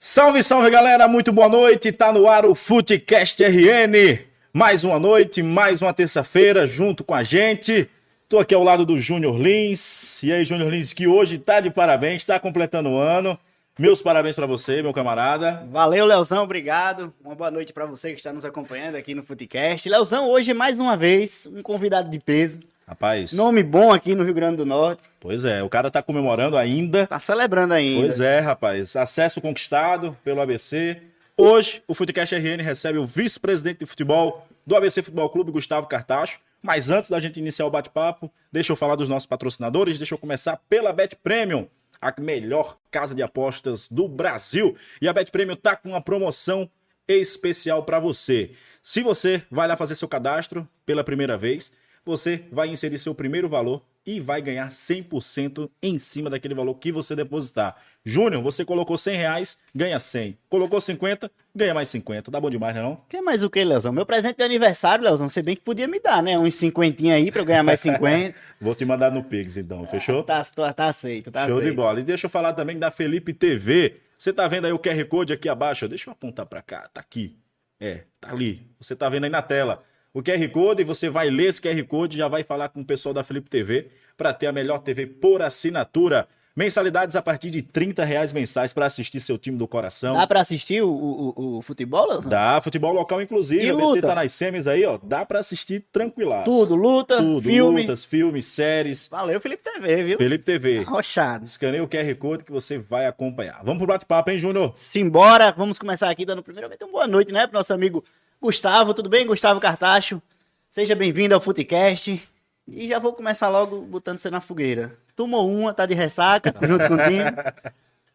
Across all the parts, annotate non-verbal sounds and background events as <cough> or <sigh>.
Salve, salve galera, muito boa noite. Tá no ar o Futecast RN. Mais uma noite, mais uma terça-feira junto com a gente. Tô aqui ao lado do Júnior Lins. E aí, Júnior Lins, que hoje tá de parabéns, tá completando o ano. Meus parabéns para você, meu camarada. Valeu, Leozão, obrigado. Uma boa noite para você que está nos acompanhando aqui no Futecast. Leozão, hoje mais uma vez um convidado de peso. Rapaz. Nome bom aqui no Rio Grande do Norte. Pois é, o cara tá comemorando ainda. Tá celebrando ainda. Pois é, rapaz. Acesso conquistado pelo ABC. Hoje, o Futecast RN recebe o vice-presidente de futebol do ABC Futebol Clube, Gustavo Cartacho. Mas antes da gente iniciar o bate-papo, deixa eu falar dos nossos patrocinadores. Deixa eu começar pela Bet Premium, a melhor casa de apostas do Brasil. E a Bet Premium tá com uma promoção especial para você. Se você vai lá fazer seu cadastro pela primeira vez, você vai inserir seu primeiro valor e vai ganhar 100% em cima daquele valor que você depositar. Júnior, você colocou 100 reais, ganha 100. Colocou 50, ganha mais 50. Tá bom demais, né não? Quer mais o que, Leozão? Meu presente de aniversário, Leozão, você bem que podia me dar, né? Uns 50 aí pra eu ganhar mais 50. <laughs> Vou te mandar no Pix então, fechou? Tá, tá, tá aceito, tá Show aceito. de bola. E deixa eu falar também da Felipe TV. Você tá vendo aí o QR Code aqui abaixo? Deixa eu apontar pra cá. Tá aqui. É, tá ali. Você tá vendo aí na tela o QR Code e você vai ler esse QR Code e já vai falar com o pessoal da Felipe TV para ter a melhor TV por assinatura. Mensalidades a partir de 30 reais mensais para assistir seu time do coração. Dá pra assistir o, o, o- futebol, Leozão? Dá, futebol local inclusive. E a luta? tá nas semis aí, ó. Dá para assistir tranquilaço. Tudo, luta, Tudo, filme. lutas, filmes, séries. Valeu, Felipe TV, viu? Felipe TV. Arrochado. Escaneia o QR Code que você vai acompanhar. Vamos pro bate-papo, hein, Júnior? Simbora, vamos começar aqui dando primeiramente uma boa noite, né, pro nosso amigo Gustavo. Tudo bem, Gustavo Cartacho? Seja bem-vindo ao Futecast. E já vou começar logo botando você na fogueira. Tomou uma, tá de ressaca, <laughs> junto com o time.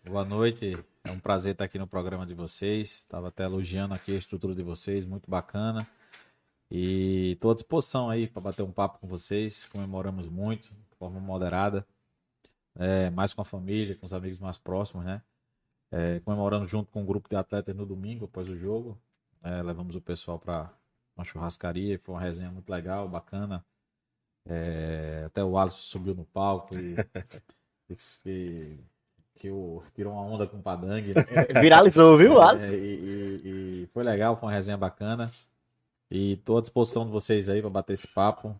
Boa noite, é um prazer estar aqui no programa de vocês. Estava até elogiando aqui a estrutura de vocês, muito bacana. E estou à disposição aí para bater um papo com vocês. Comemoramos muito, de forma moderada, é, mais com a família, com os amigos mais próximos, né? É, comemorando junto com um grupo de atletas no domingo, após o jogo. É, levamos o pessoal para uma churrascaria, foi uma resenha muito legal, bacana. É, até o Alisson subiu no palco e <laughs> disse que, que o, tirou uma onda com o Padangue. Né? <laughs> Viralizou, viu, É, Alisson? e, e- e foi legal, foi uma resenha bacana. E tô à disposição de vocês aí para bater esse papo.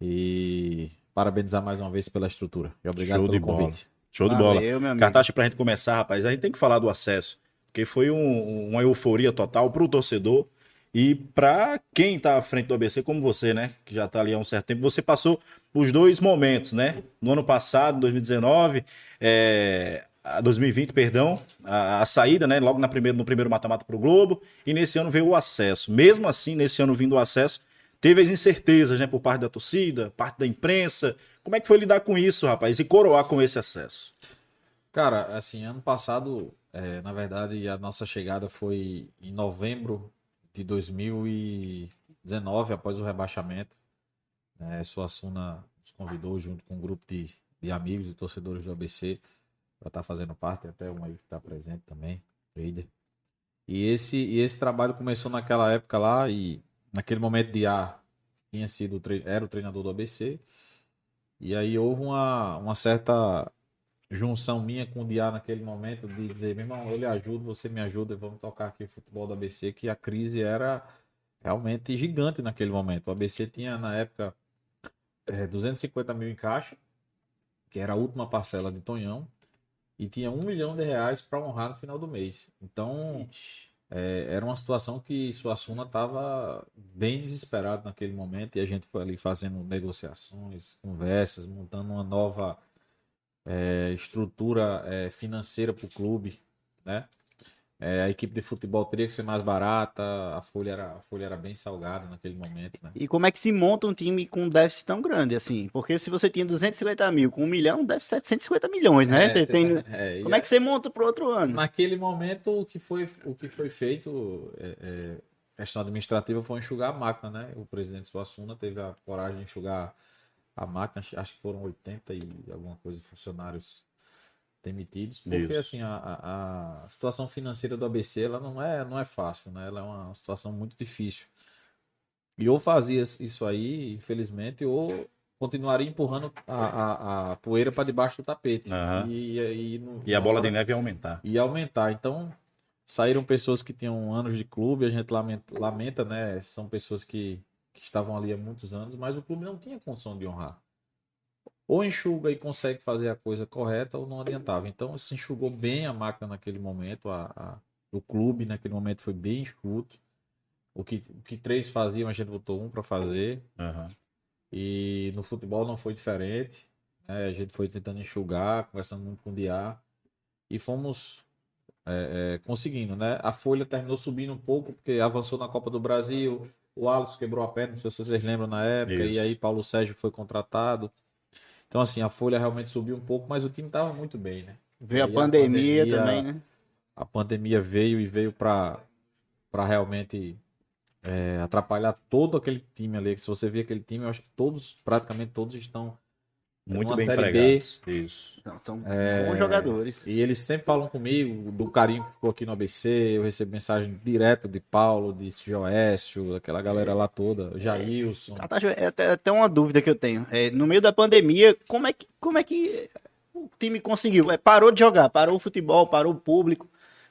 E parabenizar mais uma vez pela estrutura. E obrigado Show pelo de bola. convite. Show de bola. Valeu. Cartaz pra gente começar, rapaz. A gente tem que falar do acesso, porque foi um- uma euforia total pro torcedor e pra quem tá à frente do ABC, como você, né? Que já tá ali há um certo tempo. Você passou os dois momentos, né? No ano passado, 2019, é, a 2020, perdão, a, a saída, né? Logo na primeiro, no primeiro mata-mata pro Globo, e nesse ano veio o acesso. Mesmo assim, nesse ano vindo o acesso, teve as incertezas, né? Por parte da torcida, parte da imprensa. Como é que foi lidar com isso, rapaz? E coroar com esse acesso? Cara, assim, ano passado, é, na verdade, a nossa chegada foi em novembro de 2019, após o rebaixamento. É, Suassuna nos convidou junto com um grupo de, de amigos e torcedores do ABC para estar fazendo parte, até um aí que está presente também, Eider. E esse, e esse trabalho começou naquela época lá e naquele momento de A tinha sido, era o treinador do ABC. E aí houve uma, uma certa junção minha com o Diá naquele momento de dizer, meu irmão, eu lhe ajudo, você me ajuda, vamos tocar aqui o futebol do ABC, que a crise era realmente gigante naquele momento. O ABC tinha, na época, eh, 250 mil em caixa, que era a última parcela de Tonhão, e tinha um milhão de reais para honrar no final do mês. Então, é, era uma situação que Suassuna estava bem desesperado naquele momento e a gente foi ali fazendo negociações, conversas, montando uma nova é, estrutura é, financeira para o clube, né? É, a equipe de futebol teria que ser mais barata, a folha era, a folha era bem salgada naquele momento, né? E como é que se monta um time com um déficit tão grande assim? Porque se você tinha 250 mil com um milhão, deve 750 milhões, né? É, você tem... <laughs> é, Como é que você monta pro outro ano? Naquele momento, o que foi, o que foi feito, é, é, questão administrativa, foi enxugar a máquina, né? O presidente Suassuna teve a coragem de enxugar a máquina, acho- que foram 80 e alguma coisa funcionários demitidos, porque Isso. assim, a, a- situação financeira do ABC, ela não é, não é fácil, né? Ela é uma situação muito difícil. E ou fazia isso aí, infelizmente, ou continuaria empurrando a, a, a poeira para debaixo do tapete. Aham. E, e, no- E a bola hora- de neve ia aumentar. ia aumentar. Então, saíram pessoas que tinham anos de clube, a gente lamenta, lamenta né? São pessoas que estavam ali há muitos anos, mas o clube não tinha condição de honrar. Ou enxuga e consegue fazer a coisa correta, ou não adiantava. Então se enxugou bem a máquina naquele momento, a, a o clube naquele momento foi bem enxuto. O que, o que três faziam, a gente botou um para fazer. Aham. E no futebol não foi diferente. né? A gente foi tentando enxugar, conversando muito com o Diá. E fomos é, é, conseguindo, né? A Folha terminou subindo um pouco, porque avançou na Copa do Brasil. O Alisson quebrou a perna, não sei se vocês lembram na época. Isso. E aí Paulo Sérgio foi contratado. Então, assim, a Folha realmente subiu um pouco, mas o time estava muito bem, né? Veio a E a pandemia, pandemia- também, né? a pandemia veio e veio para realmente é, atrapalhar todo aquele time ali. Se você ver aquele time, eu acho que todos, praticamente todos estão. Muito bem Série empregados. Isso. São, são É, bons jogadores. E eles sempre falam comigo do carinho que ficou aqui no ABC. Eu recebo mensagem direto de Paulo, de Joécio, aquela galera lá toda, Jailson. Catacho, é até, até uma dúvida que eu tenho. É, no meio da pandemia, como é que, como é que o time conseguiu? É, parou de jogar, parou o futebol, parou o público.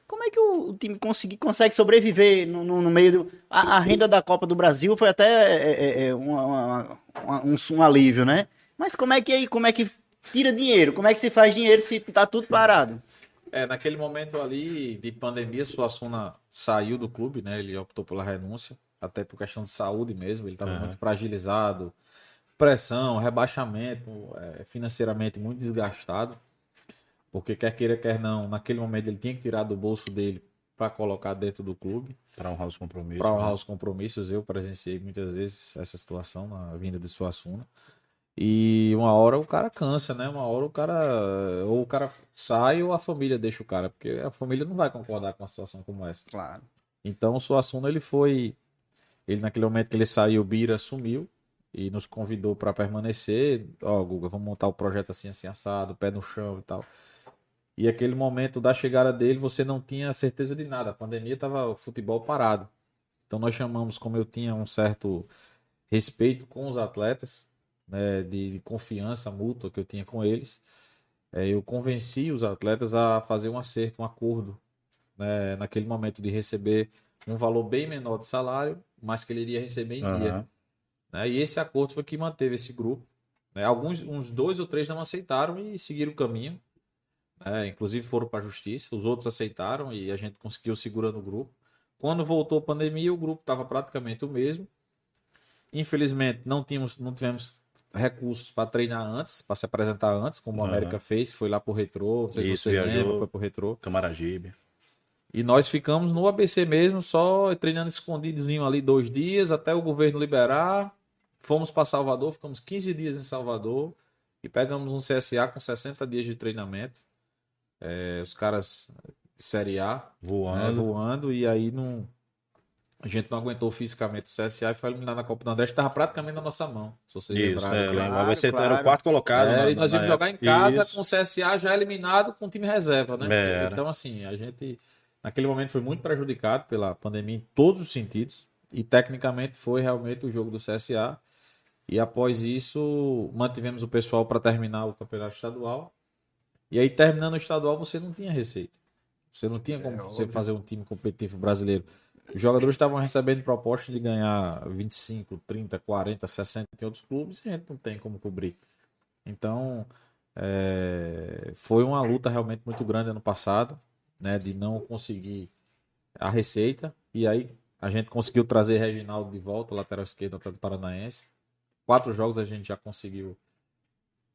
Como é que o, o time consegui, consegue sobreviver no, no- no meio do. A, a renda da Copa do Brasil foi até é, é, é, uma- uma- uma- um, um alívio, né? Mas como é que aí, como é que tira dinheiro? Como é que se faz dinheiro se tá tudo parado? É, naquele momento ali de pandemia, Suassuna saiu do clube, né? Ele optou pela renúncia, até por questão de saúde mesmo. Ele estava Aham. muito fragilizado, pressão, rebaixamento, é, financeiramente muito desgastado. Porque quer queira, quer não, naquele momento ele tinha que tirar do bolso dele para colocar dentro do clube, Para honrar os compromissos. para honrar né? os compromissos. Eu presenciei muitas vezes essa situação na vinda de Suassuna. E uma hora o cara cansa, né? Uma hora o cara. Ou o cara sai ou a família deixa o cara, porque a família não vai concordar com uma situação como essa. Claro. Então o Suassuna ele foi. Ele naquele momento que ele saiu, o Bira sumiu e nos convidou para permanecer. Ó, Guga, vamos montar o projeto assim, assim, assado, pé no chão e tal. E aquele momento da chegada dele, você não tinha certeza de nada. A pandemia tava o futebol parado. Então nós chamamos, como eu tinha um certo respeito com os atletas, né, de, de confiança mútua que eu tinha com eles, eh, eu convenci os atletas a fazer um acerto, um acordo, né, naquele momento de receber um valor bem menor de salário, mas que ele iria receber em dia. Aham. né? E esse acordo foi que manteve esse grupo. né? Alguns, uns dois ou três não aceitaram e seguiram o caminho. né? Inclusive foram para a justiça. Os outros aceitaram e a gente conseguiu segurando o grupo. Quando voltou a pandemia, o grupo estava praticamente o mesmo. Infelizmente, não, tínhamos, não tivemos recursos para treinar antes, para se apresentar antes, como Aham. América fez, foi lá pro Retrô, não sei Isso, se vocês viajou. lembram, foi pro Retrô. Camaragibe. E nós ficamos no ABC mesmo, só treinando escondidozinho ali dois dias, até o governo liberar. Fomos para Salvador, ficamos 15 dias em Salvador e pegamos um CSA com 60 dias de treinamento. É, os caras de Série A né, Voando. voando, e aí não, a gente não aguentou fisicamente o CSA e foi eliminado na Copa do Nordeste, estava praticamente na nossa mão, se vocês Isso, lembrarem. é, lembra. Claro, o ABC era claro. o quarto colocado. é, na- e nós íamos jogar em casa Isso. com o CSA já eliminado com o time reserva, né? É, era. Então, assim, a gente naquele momento foi muito prejudicado pela pandemia em todos os sentidos. E tecnicamente foi realmente o jogo do CSA. E após isso, mantivemos o pessoal para terminar o campeonato estadual. E aí, terminando o estadual, você não tinha receita. Você não tinha como você fazer um time competitivo brasileiro. Os jogadores estavam recebendo propostas de ganhar 25, 30, 40, 60 em outros clubes e a gente não tem como cobrir. Então, é, foi uma luta realmente muito grande ano passado, né, de não conseguir a receita. E aí a gente conseguiu trazer Reginaldo de volta, lateral esquerdo do Atlético Paranaense. Quatro jogos a gente já conseguiu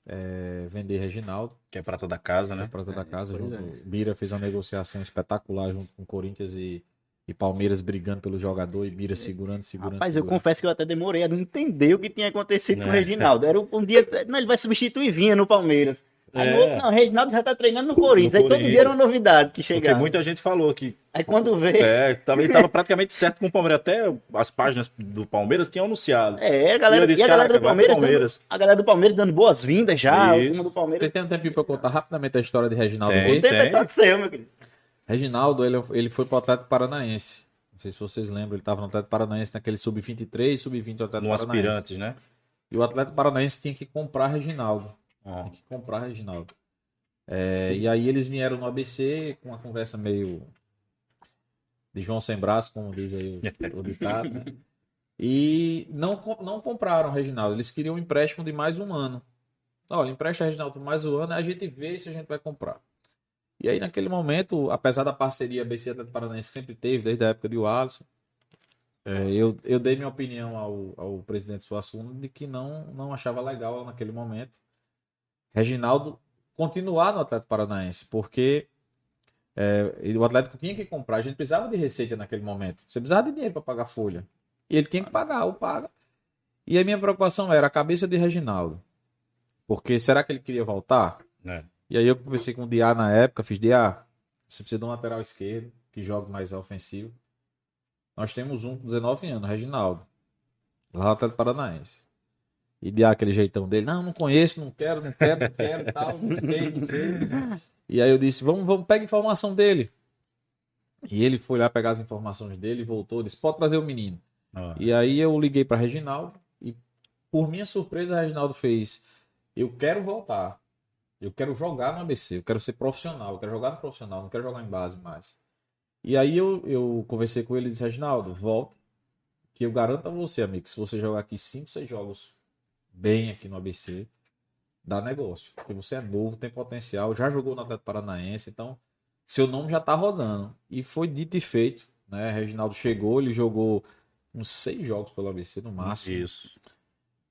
é, vender Reginaldo Que é prata da casa, né? né? Prata da casa. pois Junto, é. Bira fez uma negociação espetacular junto com Corinthians e, e Palmeiras brigando pelo jogador e Bira segurando, segurando. Rapaz, eu segurando. confesso que eu até demorei a não entender o que tinha acontecido com o É. Reginaldo. Era um, um dia. Não, ele vai substituir Vinha no Palmeiras. Aí no É. outro, não, o Reginaldo já tá treinando no Corinthians. No aí todo dia era uma novidade que Porque chegava. muita gente falou que Aí quando vê. é, tava, ele tava praticamente certo com o Palmeiras. Até as páginas do Palmeiras tinham anunciado. É, a galera, E eu disse, e a galera do "Caraca, vai Palmeiras, Palmeiras." dando- a galera do Palmeiras dando boas-vindas já, Isso. turma do Palmeiras. Vocês têm um tempinho pra eu contar rapidamente a história de Reginaldo Tem. O tempo é tem. todo seu, meu querido. Reginaldo, ele, ele foi pro Atlético Paranaense. Não sei se vocês lembram, ele estava no Atlético Paranaense naquele sub-23, sub-20 do Atlético No Paranaense. aspirantes, né? E o Atlético Paranaense tinha que comprar Reginaldo. Ó, Tem que comprar Reginaldo. É, e aí eles vieram no ABC com uma conversa meio de João sem braço, como diz aí o, o ditado. Né? E não, não compraram o Reginaldo. Eles queriam um empréstimo de mais um ano. Olha, empresta Reginaldo por mais um ano, a gente vê se a gente vai comprar. E aí, naquele momento, apesar da parceria BC Atlético Paranaense que sempre teve, desde a época de Wallace, é, eu, eu dei minha opinião ao, ao presidente Suassuna de que não, não achava legal naquele momento Reginaldo continuar no Atlético Paranaense, porque é, o Atlético tinha que comprar, a gente precisava de receita naquele momento. Você precisava de dinheiro para pagar folha. E ele tinha que pagar, ou paga. E a minha preocupação era a cabeça de Reginaldo. Porque será que ele queria voltar? É. E aí eu conversei com o Diá na época, fiz Diá, você precisa de um lateral esquerdo que jogue mais ofensivo. Nós temos um com 19 anos, Reginaldo, lá no Atlético Paranaense. E Diá, aquele jeitão dele, não, não conheço, não quero, não quero, não quero, <laughs> tal, não sei, não sei. E aí eu disse, vamos, vamos, pega informação dele. E ele foi lá pegar as informações dele voltou, disse, pode trazer o menino. Ah. E aí eu liguei para Reginaldo e, por minha surpresa, Reginaldo fez, eu quero voltar. Eu quero jogar no ABC, eu quero ser profissional, eu quero jogar no profissional, não quero jogar em base mais. E aí eu, eu conversei com ele e disse, Reginaldo, volta, que eu garanto a você, amigo, que se você jogar aqui 5, 6 jogos bem aqui no ABC, dá negócio. Porque você é novo, tem potencial, já jogou no Atlético Paranaense, então seu nome já tá rodando. E foi dito e feito, né? Reginaldo chegou, ele jogou uns seis jogos pelo ABC no máximo. Isso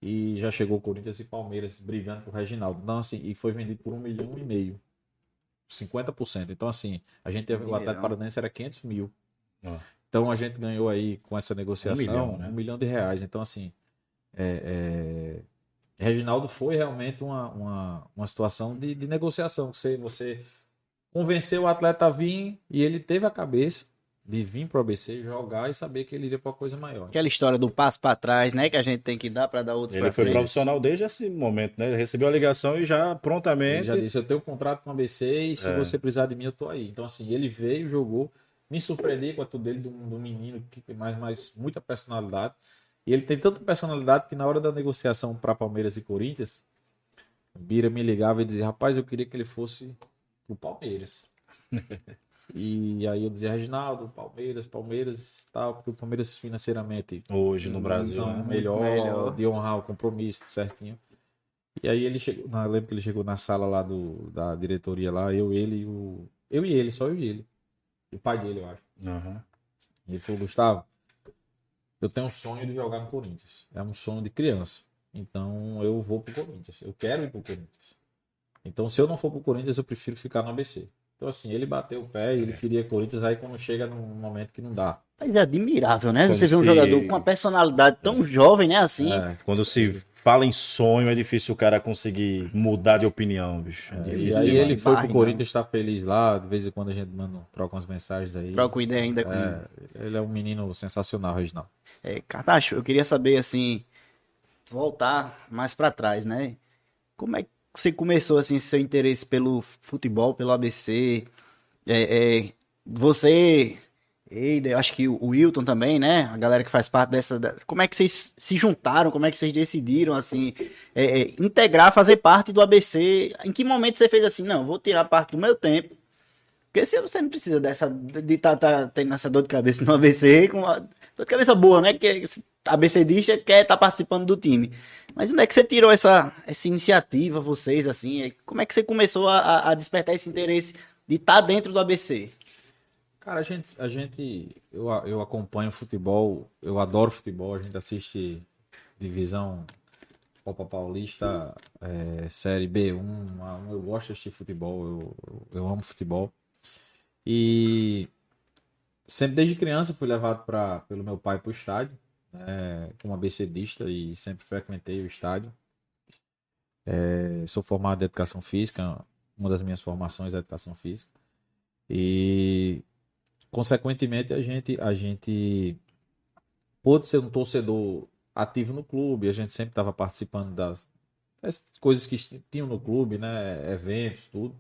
e já chegou Corinthians e Palmeiras brigando por Reginaldo. Então, assim, e foi vendido por um milhão e meio. 50%. Então, assim, a gente teve, o Atlético Paranaense era 500 mil. Ah. Então, a gente ganhou aí com essa negociação um milhão, né? um milhão de reais. Então, assim, é, é... Reginaldo foi realmente uma, uma, uma situação de, de negociação. Você, você convenceu o atleta a vir e ele teve a cabeça de vir pro ABC jogar e saber que ele iria para coisa maior. Aquela história do passo para trás, né, que a gente tem que dar para dar outro Ele foi frente. profissional desde esse momento, né? Ele recebeu a ligação e já prontamente. Ele já disse: "Eu tenho um contrato com o ABC e se é. você precisar de mim, eu tô aí". Então assim, ele veio, jogou, me surpreendi com a tudo dele do, do menino que tem mais mais muita personalidade. E ele tem tanta personalidade que na hora da negociação para Palmeiras e Corinthians, Bira me ligava e dizia: "Rapaz, eu queria que ele fosse o Palmeiras". <laughs> E aí eu dizia, Reginaldo, Palmeiras, Palmeiras tal, porque o Palmeiras financeiramente. Hoje no Brasil. É melhor, melhor, de honrar o compromisso certinho. E aí ele chegou, não, eu lembro que ele chegou na sala lá do, da diretoria lá, eu, ele e o. Eu e ele, só eu e ele. O pai dele, eu acho. Uhum. E ele falou, Gustavo, eu tenho um sonho de jogar no Corinthians. É um sonho de criança. Então eu vou pro Corinthians. Eu quero ir pro Corinthians. Então, se eu não for pro Corinthians, eu prefiro ficar no ABC. Então, assim, ele bateu o pé e ele queria Corinthians aí quando chega num momento que não dá. Mas é admirável, né? Você vê um se... jogador com uma personalidade tão jovem, né? Assim. É, quando se fala em sonho, é difícil o cara conseguir mudar de opinião, bicho. É, e aí ele foi pro Corinthians, está feliz lá. De vez em quando a gente manda, troca umas mensagens aí. Troca ideia ainda com é, ele. é um menino sensacional, Reginaldo. É, Cartacho, eu queria saber, assim, voltar mais para trás, né? Como é que você começou assim seu interesse pelo futebol, pelo ABC? É, é, você, acho que o Wilton também, né? A galera que faz parte dessa. Como é que vocês se juntaram? Como é que vocês decidiram assim é, é integrar, fazer parte do ABC? Em que momento você fez assim? Não, vou tirar parte do meu tempo. Porque se você não precisa dessa de estar tá, tá, tendo essa dor de cabeça no ABC, com uma dor de cabeça boa, né? ABCdista quer estar tá participando do time. Mas onde é que você tirou essa, essa iniciativa, vocês, assim? Como é que você começou a, a despertar esse interesse de estar tá dentro do ABC? Cara, a gente, a gente eu, eu acompanho futebol, eu adoro futebol, a gente assiste divisão Copa Paulista, é, Série B1, eu gosto de assistir futebol, eu, eu amo futebol. E sempre desde criança fui levado pra, pelo meu pai para o estádio é, como ABCdista e sempre frequentei o estádio. É, sou formado em Educação Física, uma das minhas formações é Educação Física. E, consequentemente, a gente, a gente pôde ser um torcedor ativo no clube, a gente sempre estava participando das, das, coisas que tinham no clube, né, eventos, tudo.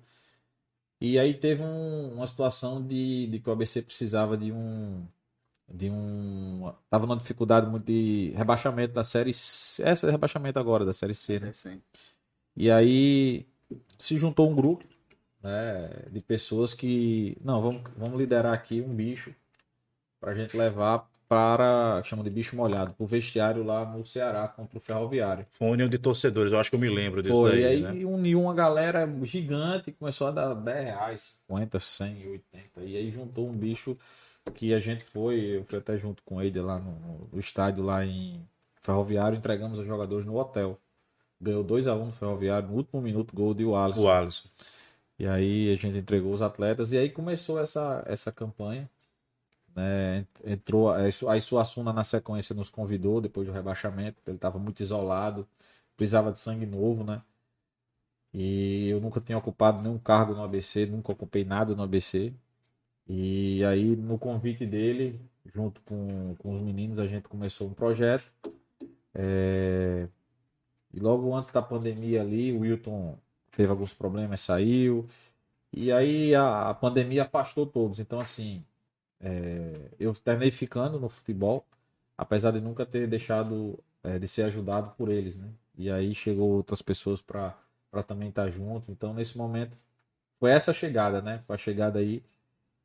E aí teve um, uma situação de, de que o ABC precisava de um de um. Tava numa dificuldade muito de rebaixamento da série C. Essa é rebaixamento agora, da série C, né? Sim. E aí se juntou um grupo né, de pessoas que. Não, vamos, vamos liderar aqui um bicho pra gente levar para, chama de bicho molhado, pro vestiário lá no Ceará contra o Ferroviário. Foi uma união de torcedores, eu acho que eu me lembro disso Foi, daí, e aí né? uniu uma galera gigante, começou a dar 10 reais, 50, 100, 80. E aí juntou um bicho que a gente foi, eu fui até junto com ele lá no, no estádio lá em Ferroviário, entregamos aos jogadores no hotel. Ganhou 2x1 no Ferroviário, no último minuto, gol de Wallace. O Alisson. E aí a gente entregou os atletas e aí começou essa, essa campanha. Né? Entrou aí Su- aí Suassuna na sequência nos convidou depois do rebaixamento, ele estava muito isolado, precisava de sangue novo, né? E eu nunca tinha ocupado nenhum cargo no ABC, nunca ocupei nada no ABC. E aí no convite dele, junto com, com os meninos, a gente começou um projeto. É, E logo antes da pandemia ali, o Wilton teve alguns problemas, saiu. E aí a, a pandemia afastou todos. Então, assim, é, eu terminei ficando no futebol, apesar de nunca ter deixado é, de ser ajudado por eles, né? E aí chegou outras pessoas para também estar junto. Então, nesse momento, foi essa chegada, né? Foi a chegada aí.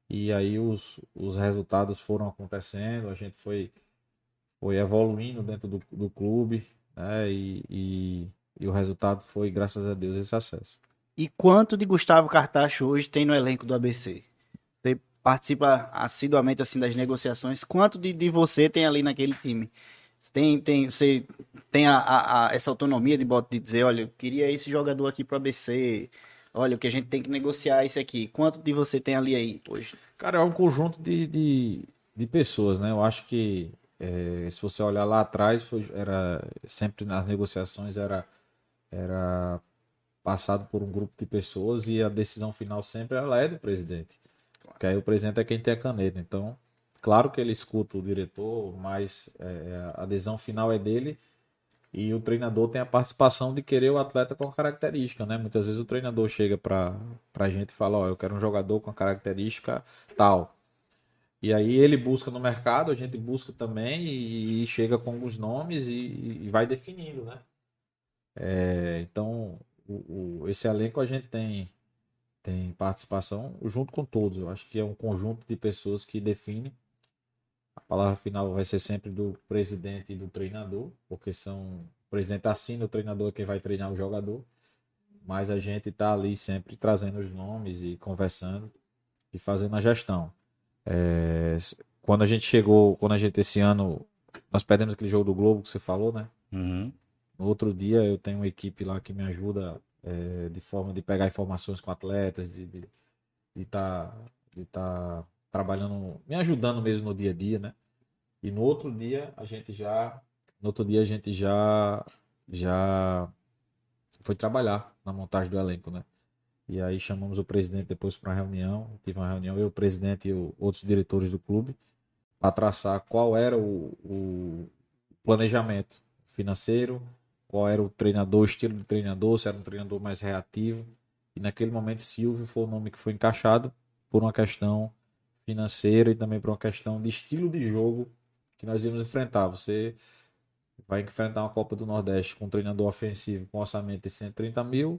E aí os, os resultados foram acontecendo, a gente foi, foi evoluindo dentro do, do clube, né? E, e, e o resultado foi, graças a Deus, esse acesso. E quanto de Gustavo Cartacho hoje tem no elenco do ABC? Participa assiduamente assim das negociações. Quanto de, de você tem ali naquele time? Tem, tem, você tem a, a- a- essa autonomia de, de dizer, olha, eu queria esse jogador aqui pro ABC. Olha, o que a gente tem que negociar é esse aqui. Quanto de você tem ali aí hoje? Cara, é um conjunto de, de, de pessoas, né? Eu acho que é, se você olhar lá atrás, foi, era sempre nas negociações era, era passado por um grupo de pessoas e a decisão final sempre ela é do presidente. Porque aí o presidente é quem tem a caneta. Então, claro que ele escuta o diretor, mas é, a adesão final é dele e o treinador tem a participação de querer o atleta com característica, né? Muitas vezes o treinador chega para a gente e fala, ó, eu quero um jogador com característica tal. E aí ele busca no mercado, a gente busca também e, e chega com alguns nomes e, e vai definindo, né? É, então, o, o- esse elenco a gente tem, tem participação junto com todos. Eu acho que é um conjunto de pessoas que define. A palavra final vai ser sempre do presidente e do treinador, porque são o presidente assina, o treinador é quem vai treinar o jogador. Mas a gente está ali sempre trazendo os nomes e conversando e fazendo a gestão. É, quando a gente chegou, quando a gente esse ano, nós perdemos aquele jogo do Globo que você falou, né? Uhum. No outro dia eu tenho uma equipe lá que me ajuda é, de forma de pegar informações com atletas, de estar de, tá, de tá trabalhando, me ajudando mesmo no dia a dia, né? E no outro dia a gente já, no outro dia a gente já, já foi trabalhar na montagem do elenco, né? E aí chamamos o presidente depois para uma reunião, tive uma reunião eu, o presidente e o- outros diretores do clube para traçar qual era o, o planejamento financeiro, qual era o treinador, o estilo de treinador, se era um treinador mais reativo. E naquele momento Silvio foi o nome que foi encaixado por uma questão financeira e também por uma questão de estilo de jogo que nós íamos enfrentar. Você vai enfrentar uma Copa do Nordeste com um treinador ofensivo com orçamento de 130 mil.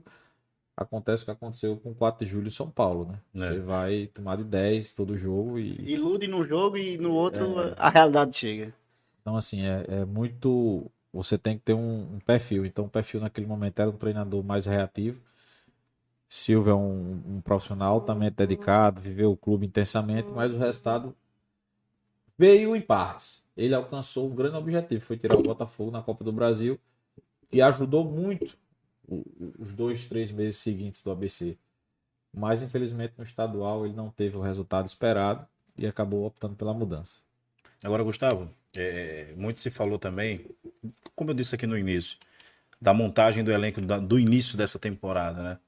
Acontece o que aconteceu com o 4 de julho em São Paulo, né? É. Você vai tomar de 10 todo jogo e Ilude num jogo e no outro É. a realidade chega. Então, assim, é, é muito. Você tem que ter um, um perfil. Então, o perfil naquele momento era um treinador mais reativo. Silvio é um, um profissional altamente dedicado, viveu o clube intensamente, mas o resultado veio em partes. Ele alcançou um grande objetivo, foi tirar o Botafogo na Copa do Brasil, que ajudou muito os dois, três meses seguintes do ABC. Mas, infelizmente, no estadual ele não teve o resultado esperado e acabou optando pela mudança. Agora, Gustavo, é, muito se falou também, como eu disse aqui no início, da montagem do elenco da- do início dessa temporada, né?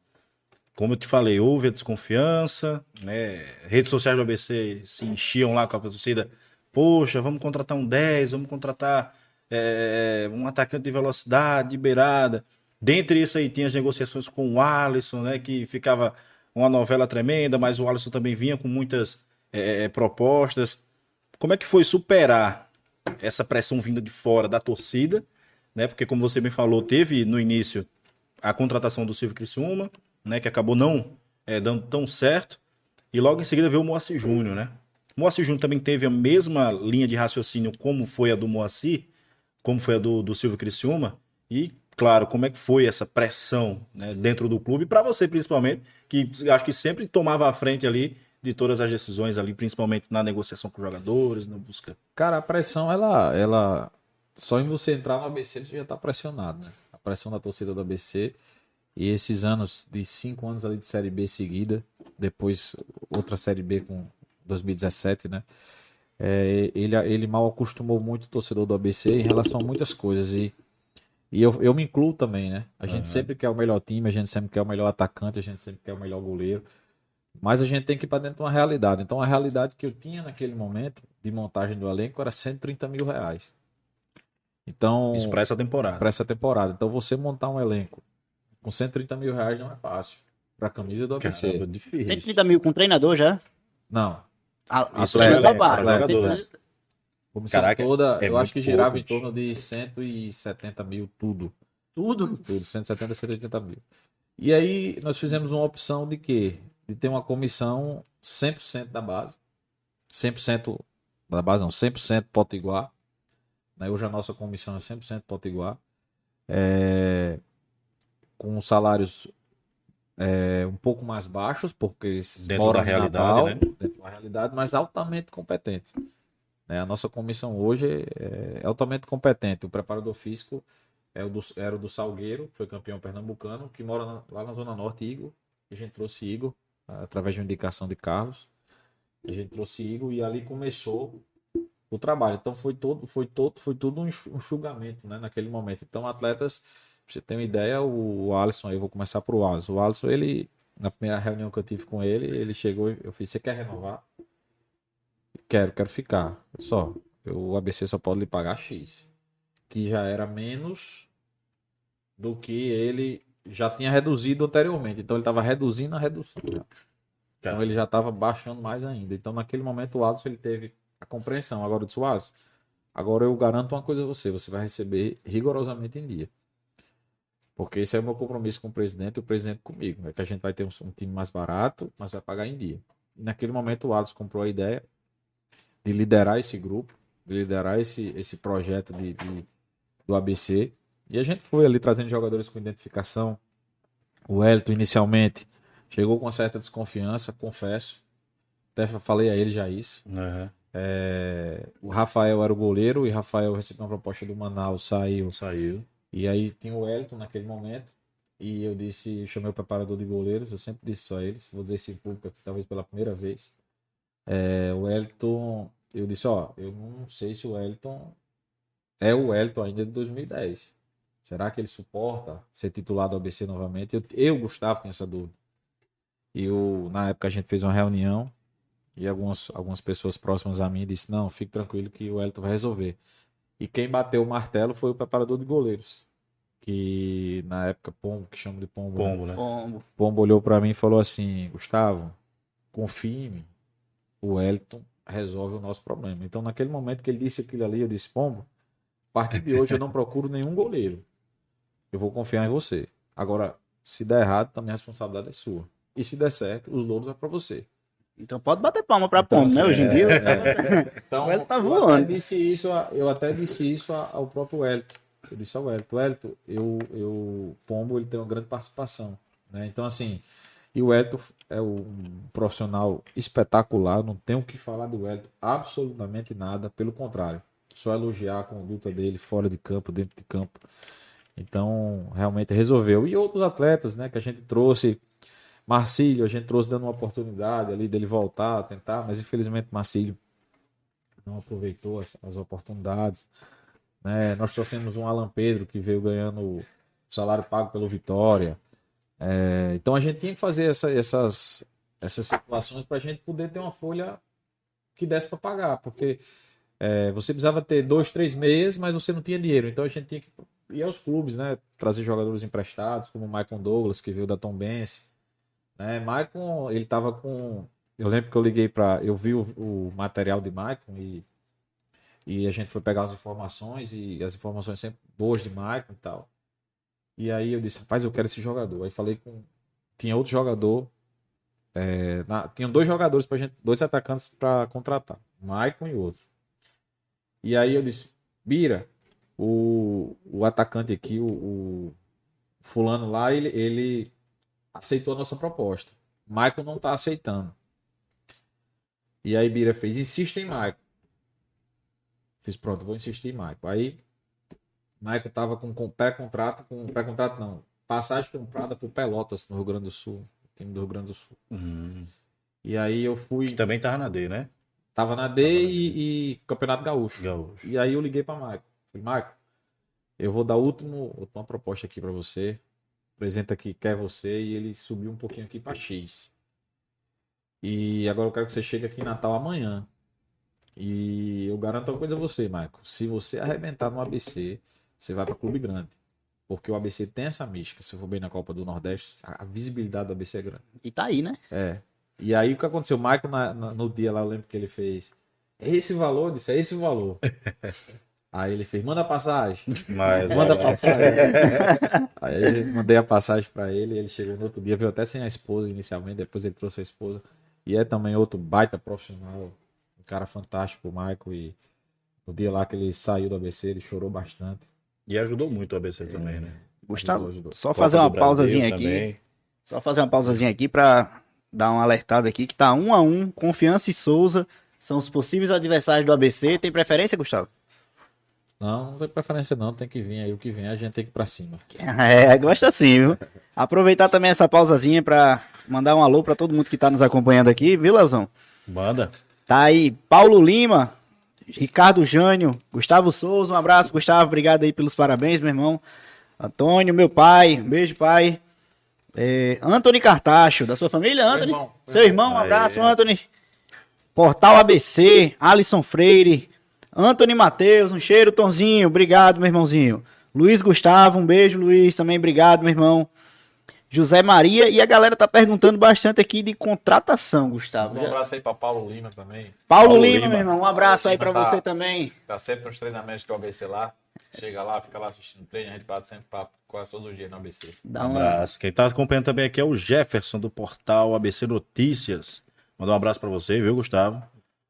Como eu te falei, houve a desconfiança, né? Redes sociais do ABC se enchiam lá com a torcida. Poxa, vamos contratar um 10, vamos contratar é, um atacante de velocidade, de beirada. Dentre isso aí tinha as negociações com o Alisson, né? Que ficava uma novela tremenda, mas o Alisson também vinha com muitas é, propostas. Como é que foi superar essa pressão vinda de fora da torcida, né? Porque como você bem falou, teve no início a contratação do Silvio Criciúma, né? Que acabou não é, dando tão certo. E logo em seguida veio o Moacir Júnior, né? Moacir Júnior também teve a mesma linha de raciocínio como foi a do Moacir, como foi a do, do Silvio Criciúma, e, claro, como é que foi essa pressão né, dentro do clube, para você principalmente, que acho que sempre tomava a frente ali de todas as decisões ali, principalmente na negociação com os jogadores, na busca. Cara, a pressão, ela, ela. Só em você entrar no ABC você já tá pressionado, né? A pressão da torcida do ABC. E esses anos, de cinco anos ali de Série B seguida, depois outra Série B com 2017, né? É, ele, ele mal acostumou muito o torcedor do ABC em relação a muitas coisas. E, e eu, eu me incluo também, né? A gente uhum. sempre quer o melhor time, a gente sempre quer o melhor atacante, a gente sempre quer o melhor goleiro. Mas a gente tem que ir para dentro de uma realidade. Então a realidade que eu tinha naquele momento de montagem do elenco era 130 mil reais. Então. Isso para essa temporada. Para essa temporada. Então você montar um elenco com 130 mil reais não é fácil. Para a camisa do ABC. Caramba, difícil. 130 mil com treinador já? Não. Ah, Isso é, é, jogador. Comissão Caraca, toda, é eu acho que girava pouco, em torno de 170 mil, tudo. Tudo? Tudo, 170, 180 mil. E aí nós fizemos uma opção de quê? De ter uma comissão 100% da base. 100% da base, não, 100% potiguar. Né? Hoje a nossa comissão é 100% potiguar. É, com salários é, um pouco mais baixos, porque dentro da realidade, Natal, né? dentro da realidade, mas altamente competentes. Né? A nossa comissão hoje é, é altamente competente. O preparador físico é o do, era o do Salgueiro, que foi campeão pernambucano, que mora na, lá na Zona Norte, Igor. A gente trouxe Igor através de uma indicação de Carlos. A gente trouxe Igor e ali começou o trabalho. Então foi todo, foi todo, foi tudo um enxugamento, né, naquele momento. Então atletas, você ter uma ideia, o, Alisson, eu vou começar pro Alisson. O Alisson, ele na primeira reunião que eu tive com ele, ele chegou, eu fiz, você quer renovar? Quero, quero ficar. Só, eu, o ABC só pode lhe pagar X, que já era menos do que ele já tinha reduzido anteriormente. Então ele estava reduzindo a redução. Já. Tá. Então ele já estava baixando mais ainda. Então naquele momento o Alisson ele teve a compreensão. Agora eu disse, Alisson, agora eu garanto uma coisa a você, você vai receber rigorosamente em dia. Porque esse é o meu compromisso com o presidente e o presidente comigo. É que a gente vai ter um, um time mais barato, mas vai pagar em dia. E naquele momento o Alisson comprou a ideia de liderar esse grupo, de liderar esse, esse projeto de, de do ABC e a gente foi ali trazendo jogadores com identificação. O Elton, inicialmente, chegou com uma certa desconfiança, confesso. Até falei a ele já isso. Uhum. É... o Rafael era o goleiro e Rafael recebeu uma proposta do Manaus, saiu. Saiu. E aí tinha o Elton naquele momento. E eu disse, chamei o preparador de goleiros, eu sempre disse isso a eles, vou dizer isso em público aqui, talvez pela primeira vez. É, o Elton, eu disse, ó, eu não sei se o Elton é o Elton ainda de 2010. Será que ele suporta ser titular do ABC novamente? Eu, eu Gustavo, tenho essa dúvida. E eu, na época a gente fez uma reunião e algumas, algumas pessoas próximas a mim disseram: Não, fique tranquilo que o Elton vai resolver. E quem bateu o martelo foi o preparador de goleiros. Que na época, Pombo, que chama de Pombo. Né? Pombo, né? Pombo. Pombo olhou para mim e falou assim: Gustavo, confie em mim. O Elton resolve o nosso problema. Então, naquele momento que ele disse aquilo ali, eu disse: Pombo, a partir de hoje eu não procuro nenhum goleiro eu vou confiar em você. Agora, se der errado, também a responsabilidade é sua. E se der certo, os louros é para você. Então pode bater palma para então, Pombo, né? Assim, Hoje em dia. É... <laughs> então, o tá voando. Eu até disse isso, eu até disse isso ao próprio Elton. Eu disse ao Elton, Elton, eu, eu, Pombo ele tem uma grande participação. Né? Então, assim, e o Elton é um profissional espetacular, não tenho o que falar do Elton, absolutamente nada, pelo contrário. Só elogiar a conduta dele fora de campo, dentro de campo. Então, realmente resolveu. E outros atletas, né, que a gente trouxe. Marcílio, a gente trouxe dando uma oportunidade ali dele voltar, tentar, mas infelizmente Marcílio não aproveitou as, as oportunidades. Né? Nós trouxemos um Alan Pedro que veio ganhando salário pago pelo Vitória. É, então a gente tinha que fazer essa, essas, essas situações para a gente poder ter uma folha que desse para pagar, porque é, você precisava ter dois, três meses, mas você não tinha dinheiro. Então a gente tinha que e aos clubes, né? Trazer jogadores emprestados, como o Michael Douglas, que veio da Tom Benz. Né? Michael, ele tava com. Eu lembro que eu liguei para. Eu vi o, o, material de Michael e, e a gente foi pegar as informações e as informações sempre boas de Michael e tal. E aí eu disse, rapaz, eu quero esse jogador. Aí falei com. Tinha outro jogador é, na- tinham dois jogadores pra gente, dois atacantes pra contratar, Maicon e outro. E aí eu disse, Bira, o, o atacante aqui, o, o fulano lá, ele, ele aceitou a nossa proposta. Maicon não tá aceitando. E aí Bira fez, insista em Maicon. Fiz, pronto, vou insistir em Maicon. Aí Maicon tava com, com pré-contrato, com pré-contrato não, passagem comprada pro Pelotas, no Rio Grande do Sul, time do Rio Grande do Sul. Hum. E aí eu fui, Que também tava na D, né? tava na D e, e Campeonato Gaúcho. Gaúcho. E aí eu liguei pra Maicon. Falei, Maicon, eu vou dar último, última proposta aqui pra você. O presidente aqui quer você e ele subiu um pouquinho aqui pra X. E agora eu quero que você chegue aqui em Natal amanhã. E eu garanto uma coisa a você, Maicon. Se você arrebentar no ABC, você vai pra clube grande. Porque o ABC tem essa mística. Se eu for bem na Copa do Nordeste, a visibilidade do ABC é grande. E tá aí, né? É. E aí o que aconteceu? O Michael, na- na- no dia lá, eu lembro que ele fez. É esse valor? Disse, é esse o valor. <laughs> aí ele fez, manda a passagem. Mas, Manda a é, passagem. <laughs> aí eu mandei a passagem pra ele, ele chegou no outro dia, veio até sem a esposa inicialmente, depois ele trouxe a esposa. E é também outro baita profissional, um cara fantástico, o Michael. E no dia lá que ele saiu do ABC, ele chorou bastante. E ajudou muito o ABC também, né? Gustavo, Ajudou, ajudou. só Copa fazer uma pausazinha aqui. também. Só fazer uma pausazinha aqui pra dar uma alertada aqui que tá um a um, Confiança e Souza são os possíveis adversários do ABC. Tem preferência, Gustavo? Não, não tem preferência não, tem que vir aí, o que vem a gente tem que ir pra cima. <laughs> É, gosta sim, viu? Aproveitar também essa pausazinha pra mandar um alô pra todo mundo que tá nos acompanhando aqui, viu, Leozão? Banda. Tá aí Paulo Lima, Ricardo Jânio, Gustavo Souza, um abraço, Gustavo, obrigado aí pelos parabéns, meu irmão. Antônio, meu pai, um beijo, pai. É, Anthony Cartacho, da sua família, Anthony? irmão. Seu irmão, um Aê. abraço, Anthony. Portal ABC, Alisson Freire, Anthony Matheus, um cheiro, Tonzinho, obrigado, meu irmãozinho. Luiz Gustavo, um beijo, Luiz, também obrigado, meu irmão. José Maria, e a galera tá perguntando bastante aqui de contratação, Gustavo. Um abraço aí pra Paulo Lima também. Paulo, Paulo Lima, Lima. meu irmão, um abraço aí pra Paulo Lima você tá- também. Tá sempre nos treinamentos do ABC lá. Chega lá, fica lá assistindo treino, a gente bate sempre papo quase todos os dias no ABC. Dá Um abraço. Quem tá acompanhando também aqui é o Jefferson do portal ABC Notícias. Mandar um abraço pra você, viu, Gustavo?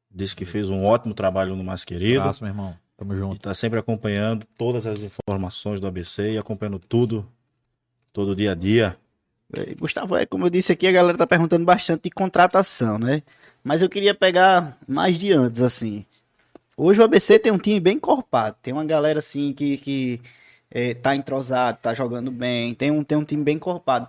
Disse que fez um ótimo trabalho no Mais Querido. Abraço, meu irmão. Tamo E junto. tá sempre acompanhando todas as informações do ABC e acompanhando tudo, todo dia a dia. É, Gustavo, é como eu disse aqui, a galera tá perguntando bastante de contratação, né? Mas eu queria pegar mais de antes, assim. Hoje o ABC tem um time bem encorpado. Tem uma galera, assim, que, que é, tá entrosado, tá jogando bem. Tem um, tem um time bem encorpado.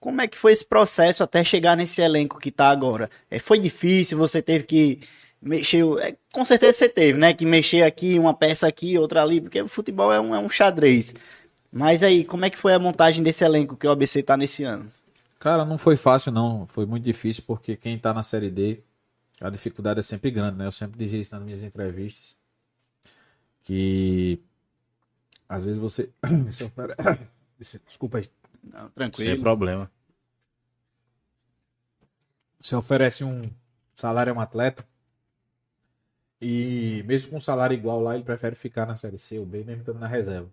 Como é que foi esse processo até chegar nesse elenco que tá agora? É, foi difícil, você teve que mexer. é, com certeza você teve, né? Que mexer aqui, uma peça aqui, outra ali, porque o futebol é um, é um xadrez. Mas aí, como é que foi a montagem desse elenco que o ABC tá nesse ano? Cara, não foi fácil, não. Foi muito difícil, porque quem tá na Série D, a dificuldade é sempre grande, né? Eu sempre dizia isso nas minhas entrevistas. Que às vezes você. <coughs> <coughs> Desculpa aí. Não, Sem tranquilo. problema. Você oferece um salário a um atleta. E mesmo com um salário igual lá, ele prefere ficar na Série C ou B, mesmo estando na reserva.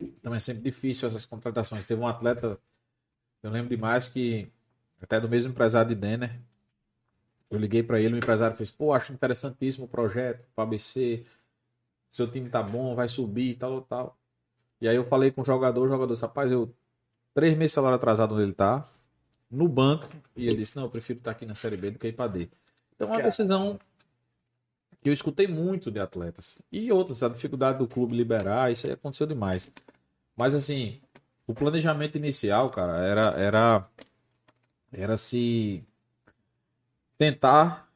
Então é sempre difícil essas contratações. Teve um atleta, eu lembro demais que, até do mesmo empresário de Denner, eu liguei para ele, o empresário fez, pô, acho interessantíssimo o projeto, para ABC, seu time tá bom, vai subir, tal, tal. E aí eu falei com o jogador, o jogador disse, rapaz, eu, três meses de salário atrasado onde ele tá, no banco, e ele disse, não, eu prefiro estar aqui na Série B do que ir para D. Então é uma decisão eu escutei muito de atletas. E outros, a dificuldade do clube liberar, isso aí aconteceu demais. Mas assim, o planejamento inicial, cara, era era era se tentar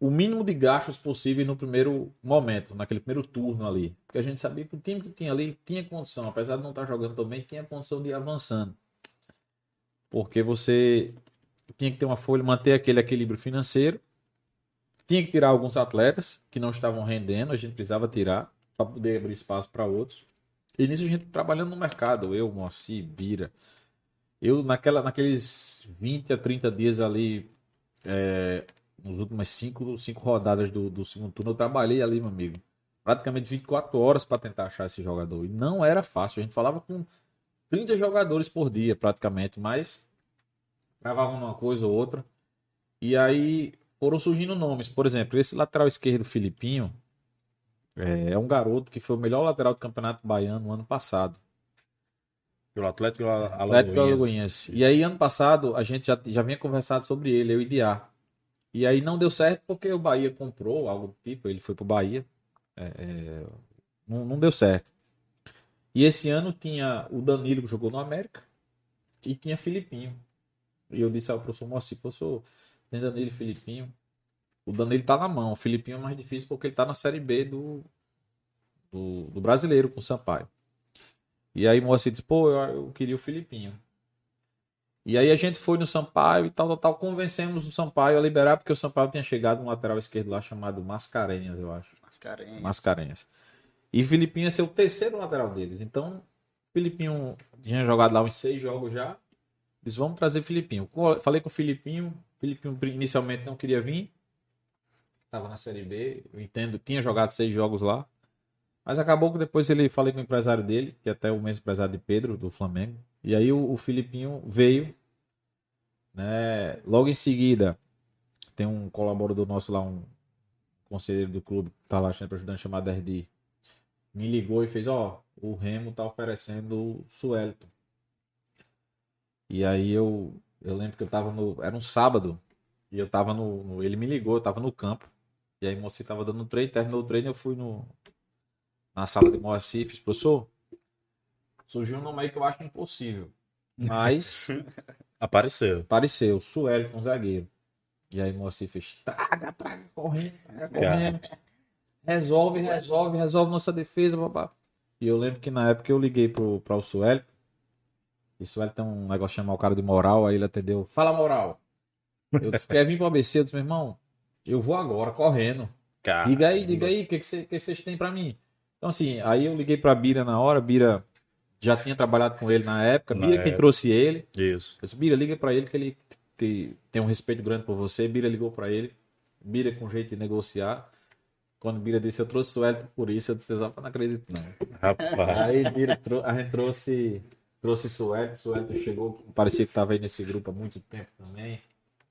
o mínimo de gastos possível no primeiro momento, naquele primeiro turno ali. Porque a gente sabia que o time que tinha ali tinha condição, apesar de não estar jogando tão bem, tinha condição de ir avançando. Porque você tinha que ter uma folha, manter aquele equilíbrio financeiro, tinha que tirar alguns atletas que não estavam rendendo, a gente precisava tirar para poder abrir espaço para outros. E nisso a gente trabalhando no mercado, eu, Moacir, Bira. Eu, naquela, naqueles 20 a 30 dias ali, é, nos últimas cinco, cinco rodadas do, do segundo turno, eu trabalhei ali, meu amigo. Praticamente 24 horas para tentar achar esse jogador. E não era fácil. A gente falava com 30 jogadores por dia, praticamente, mas travavam uma coisa ou outra. E aí foram surgindo nomes. Por exemplo, esse lateral esquerdo, Filipinho, é, é um garoto que foi o melhor lateral do Campeonato Baiano no ano passado. Pelo Atlético Atlético Alagoinhas. E aí, ano passado, a gente já, já vinha conversado sobre ele, eu e Diá. E aí não deu certo porque o Bahia comprou algo do tipo, ele foi pro Bahia. É, é, não, não deu certo. E esse ano tinha o Danilo que jogou no América e tinha Filipinho. E eu disse ao professor Moacir, professor, tem Danilo e Filipinho. O Danilo tá na mão, o Filipinho é mais difícil porque ele tá na Série B do, do, do brasileiro com o Sampaio. E aí o Moacir disse, pô, eu, eu queria o Filipinho. E aí a gente foi no Sampaio e tal, tal, tal. Convencemos o Sampaio a liberar, porque o Sampaio tinha chegado um lateral esquerdo lá chamado Mascarenhas, eu acho. Mascarenhas. Mascarenhas. E Filipinho ia ser o terceiro lateral deles. Então, Filipinho tinha jogado lá uns seis jogos já. Disse, vamos trazer Filipinho. Falei com o Filipinho. Filipinho inicialmente não queria vir. Tava na Série B. Eu entendo, tinha jogado seis jogos lá. Mas acabou que depois ele falei com o empresário dele, que é até o mesmo empresário de Pedro, do Flamengo. E aí o, o Filipinho veio. Né? Logo em seguida, tem um colaborador nosso lá, um conselheiro do clube, que tá lá sempre ajudando, chamado RD. Me ligou e fez, ó, o Remo tá oferecendo o Suelton. E aí eu, eu lembro que eu tava no. Era um sábado. E eu tava no. no ele me ligou, eu tava no campo. E aí Moacir tava dando um treino, terminou o treino, eu fui no, na sala de Moacir, fiz, professor, surgiu um nome aí que eu acho impossível. Mas. <laughs> Apareceu. Apareceu, Sueli com zagueiro. E aí Moacir fez, traga, traga, correndo, traga, correndo. Resolve, resolve, resolve nossa defesa, babá. E eu lembro que na época eu liguei pro, pra o Sueli. E o Sueli tem um negócio chamar o cara de moral, aí ele atendeu, fala moral. Eu disse, quer vir pro ABC? Eu disse, meu irmão, eu vou agora, correndo. Caramba. Diga aí, diga aí, o que, que, cê, que vocês têm pra mim? Então, assim, aí eu liguei pra Bira na hora, Bira já tinha trabalhado com ele na época, Bira quem trouxe ele. Isso. Eu disse, Bira, liga pra ele que ele te, tem um respeito grande por você. Bira ligou pra ele, Bira com jeito de negociar. Quando Bira disse, eu trouxe o Elton por isso, eu disse, eu não acredito não. Rapaz. Aí Bira, a gente trouxe, trouxe Suelto, Suelto chegou, parecia que estava aí nesse grupo há muito tempo também,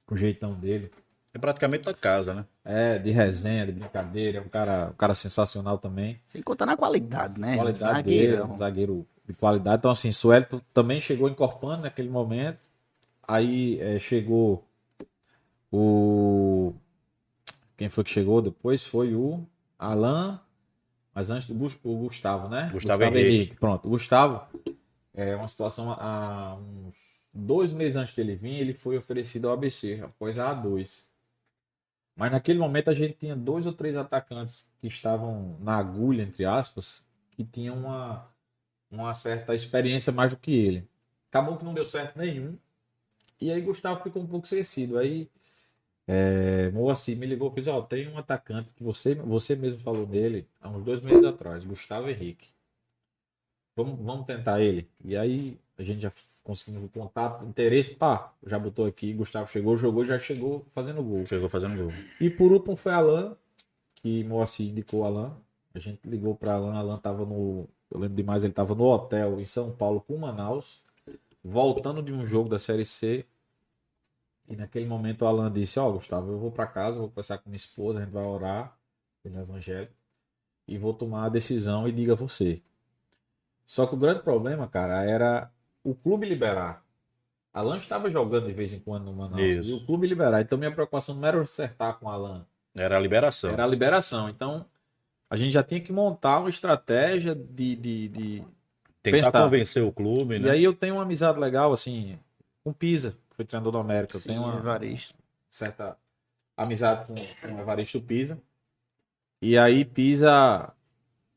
com o jeitão dele. É praticamente da casa, né? É, de resenha, de brincadeira, é um cara, um cara sensacional também. Sem contar na qualidade, né? Qualidade zagueiro. dele, um zagueiro de qualidade. Então, assim, Suelto também chegou encorpando naquele momento. Aí é, chegou o. Quem foi que chegou depois? Foi o Alan. Mas antes do o Gustavo, né? Gustavo, Gustavo Henrique. Henrique. Pronto, o Gustavo é uma situação há uns dois meses antes dele vir, ele foi oferecido ao ABC, após a A2. Mas naquele momento a gente tinha dois ou três atacantes que estavam na agulha, entre aspas, que tinham uma, uma certa experiência mais do que ele. Acabou que não deu certo nenhum. E aí Gustavo ficou um pouco esquecido. Aí é, Moacir me ligou e disse, ó, oh, tem um atacante que você, você mesmo falou dele há uns dois meses atrás, Gustavo Henrique. Vamos, vamos tentar ele. E aí a gente já conseguimos o contato, interesse, pá, já botou aqui, Gustavo chegou, jogou, já chegou fazendo gol. Chegou fazendo gol. E por último foi Alan, que Moacir indicou Alan. A gente ligou para Alan, Alan tava no, eu lembro demais, ele tava no hotel em São Paulo com Manaus, voltando de um jogo da Série C. E naquele momento o Alan disse: Ó, oh, Gustavo, eu vou para casa, vou conversar com minha esposa, a gente vai orar no Evangelho e vou tomar a decisão e diga você. Só que o grande problema, cara, era o clube liberar. Alan estava jogando de vez em quando no Manaus. Isso. E o clube liberar. Então minha preocupação não era acertar com o Alan. Era a liberação. Era a liberação. Então a gente já tinha que montar uma estratégia de. de, de Tentar pensar. convencer o clube, né? E aí eu tenho uma amizade legal, assim, com Pisa, que foi treinador do América. Sim, eu tenho uma Evaristo. certa amizade com, com o Evaristo Pisa. E aí Pisa.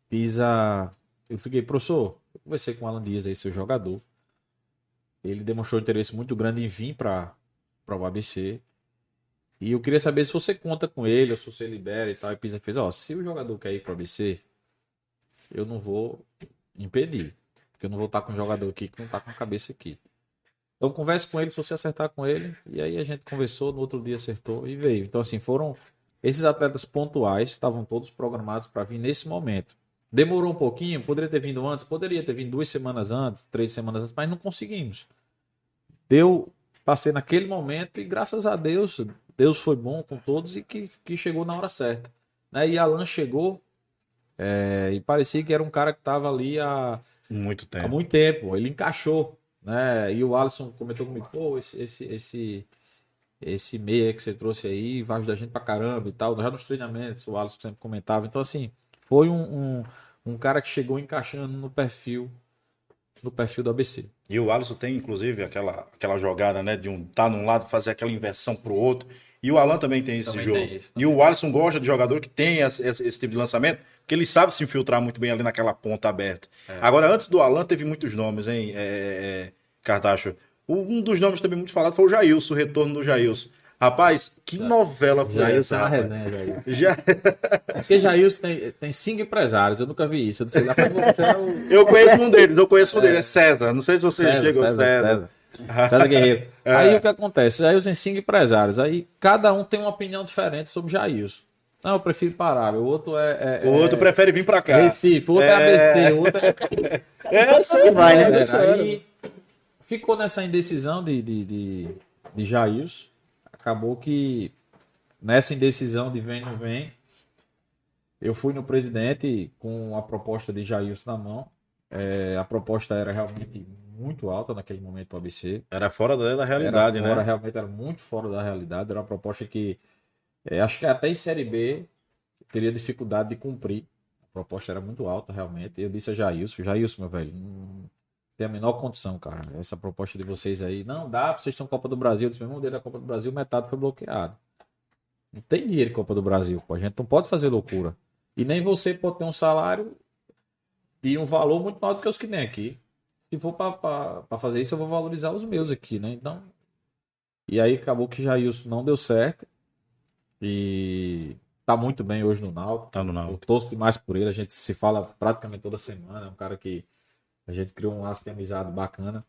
Pisa. Eu fiquei, professor, conversei com o Alan Dias aí, seu jogador ele demonstrou interesse muito grande em vir para o ABC. E eu queria saber se você conta com ele, ou se você libera e tal. E Pisa fez, ó, se o jogador quer ir para o ABC, eu não vou impedir. Porque eu não vou estar com um jogador aqui que não está com a cabeça aqui. Então converse com ele se você acertar com ele. E aí a gente conversou, no outro dia acertou e veio. Então assim, foram esses atletas pontuais, estavam todos programados para vir nesse momento. Demorou um pouquinho, poderia ter vindo antes, poderia ter vindo duas semanas antes, três semanas antes, mas não conseguimos. Deu, passei naquele momento e graças a Deus Deus foi bom com todos e que, que chegou na hora certa. Né? E Alan chegou é, e parecia que era um cara que estava ali há muito tempo. Há muito tempo. Ele encaixou. Né? E o Alisson comentou comigo, pô, esse, esse, esse, esse meia que você trouxe aí vai ajudar a gente pra caramba e tal. Já nos treinamentos, o Alisson sempre comentava. Então, assim, foi um, um, um cara que chegou encaixando no perfil no perfil do ABC. E o Alisson tem, inclusive, aquela, aquela jogada, né? De um tá num lado, fazer aquela inversão pro outro. E o Alan também tem esse também jogo. Tem isso, e o Alisson gosta de jogador que tem esse, esse, esse, tipo de lançamento, porque ele sabe se infiltrar muito bem ali naquela ponta aberta. É. Agora, antes do Alan, teve muitos nomes, hein, é, é, Cartacho? Um dos nomes também muito falado foi o Jailson, o retorno do Jailson. Rapaz, que Já. novela foi Jailson essa? é uma resenha, Jailson. Já... É porque Jailson tem, tem cinco empresários, eu nunca vi isso. Eu, não sei lá, você é o... eu conheço um deles, eu conheço um deles, é César. Não sei se você César, chegou, César. César. César. César Guerreiro. <laughs> É. Aí o que acontece? Jailson tem cinco empresários. Aí cada um tem uma opinião diferente sobre Jailson. Não, eu prefiro Parável. O outro é. é o outro é... prefere vir pra cá. Recife, o outro é, é ABC, o outro é. <laughs> É, assim vai, né? Aí ficou nessa indecisão de, de, de, de Jailson. Acabou que nessa indecisão de vem não vem, eu fui no presidente com a proposta de Jailson na mão. É, a proposta era realmente muito alta naquele momento para o ABC. Era fora da, da realidade, era fora, né? Realmente era muito fora da realidade. Era uma proposta que é, acho que até em Série B teria dificuldade de cumprir. A proposta era muito alta, realmente. Eu disse a Jailson, Jailson, meu velho, não tem a menor condição, cara. Essa proposta de vocês aí, não dá, vocês estão Copa do Brasil. Eu disse, meu irmão, dele a Copa do Brasil, metade foi bloqueado. Não tem dinheiro em Copa do Brasil, pô. A gente não pode fazer loucura. E nem você pode ter um salário de um valor muito maior do que os que tem aqui se for para fazer isso, eu vou valorizar os meus aqui, né? Então. E aí acabou que Jailson não deu certo. E tá muito bem hoje no Náutico. Tá no Náutico. Eu torço demais por ele. A gente se fala praticamente toda semana. É um cara que a gente criou um laço de amizade bacana.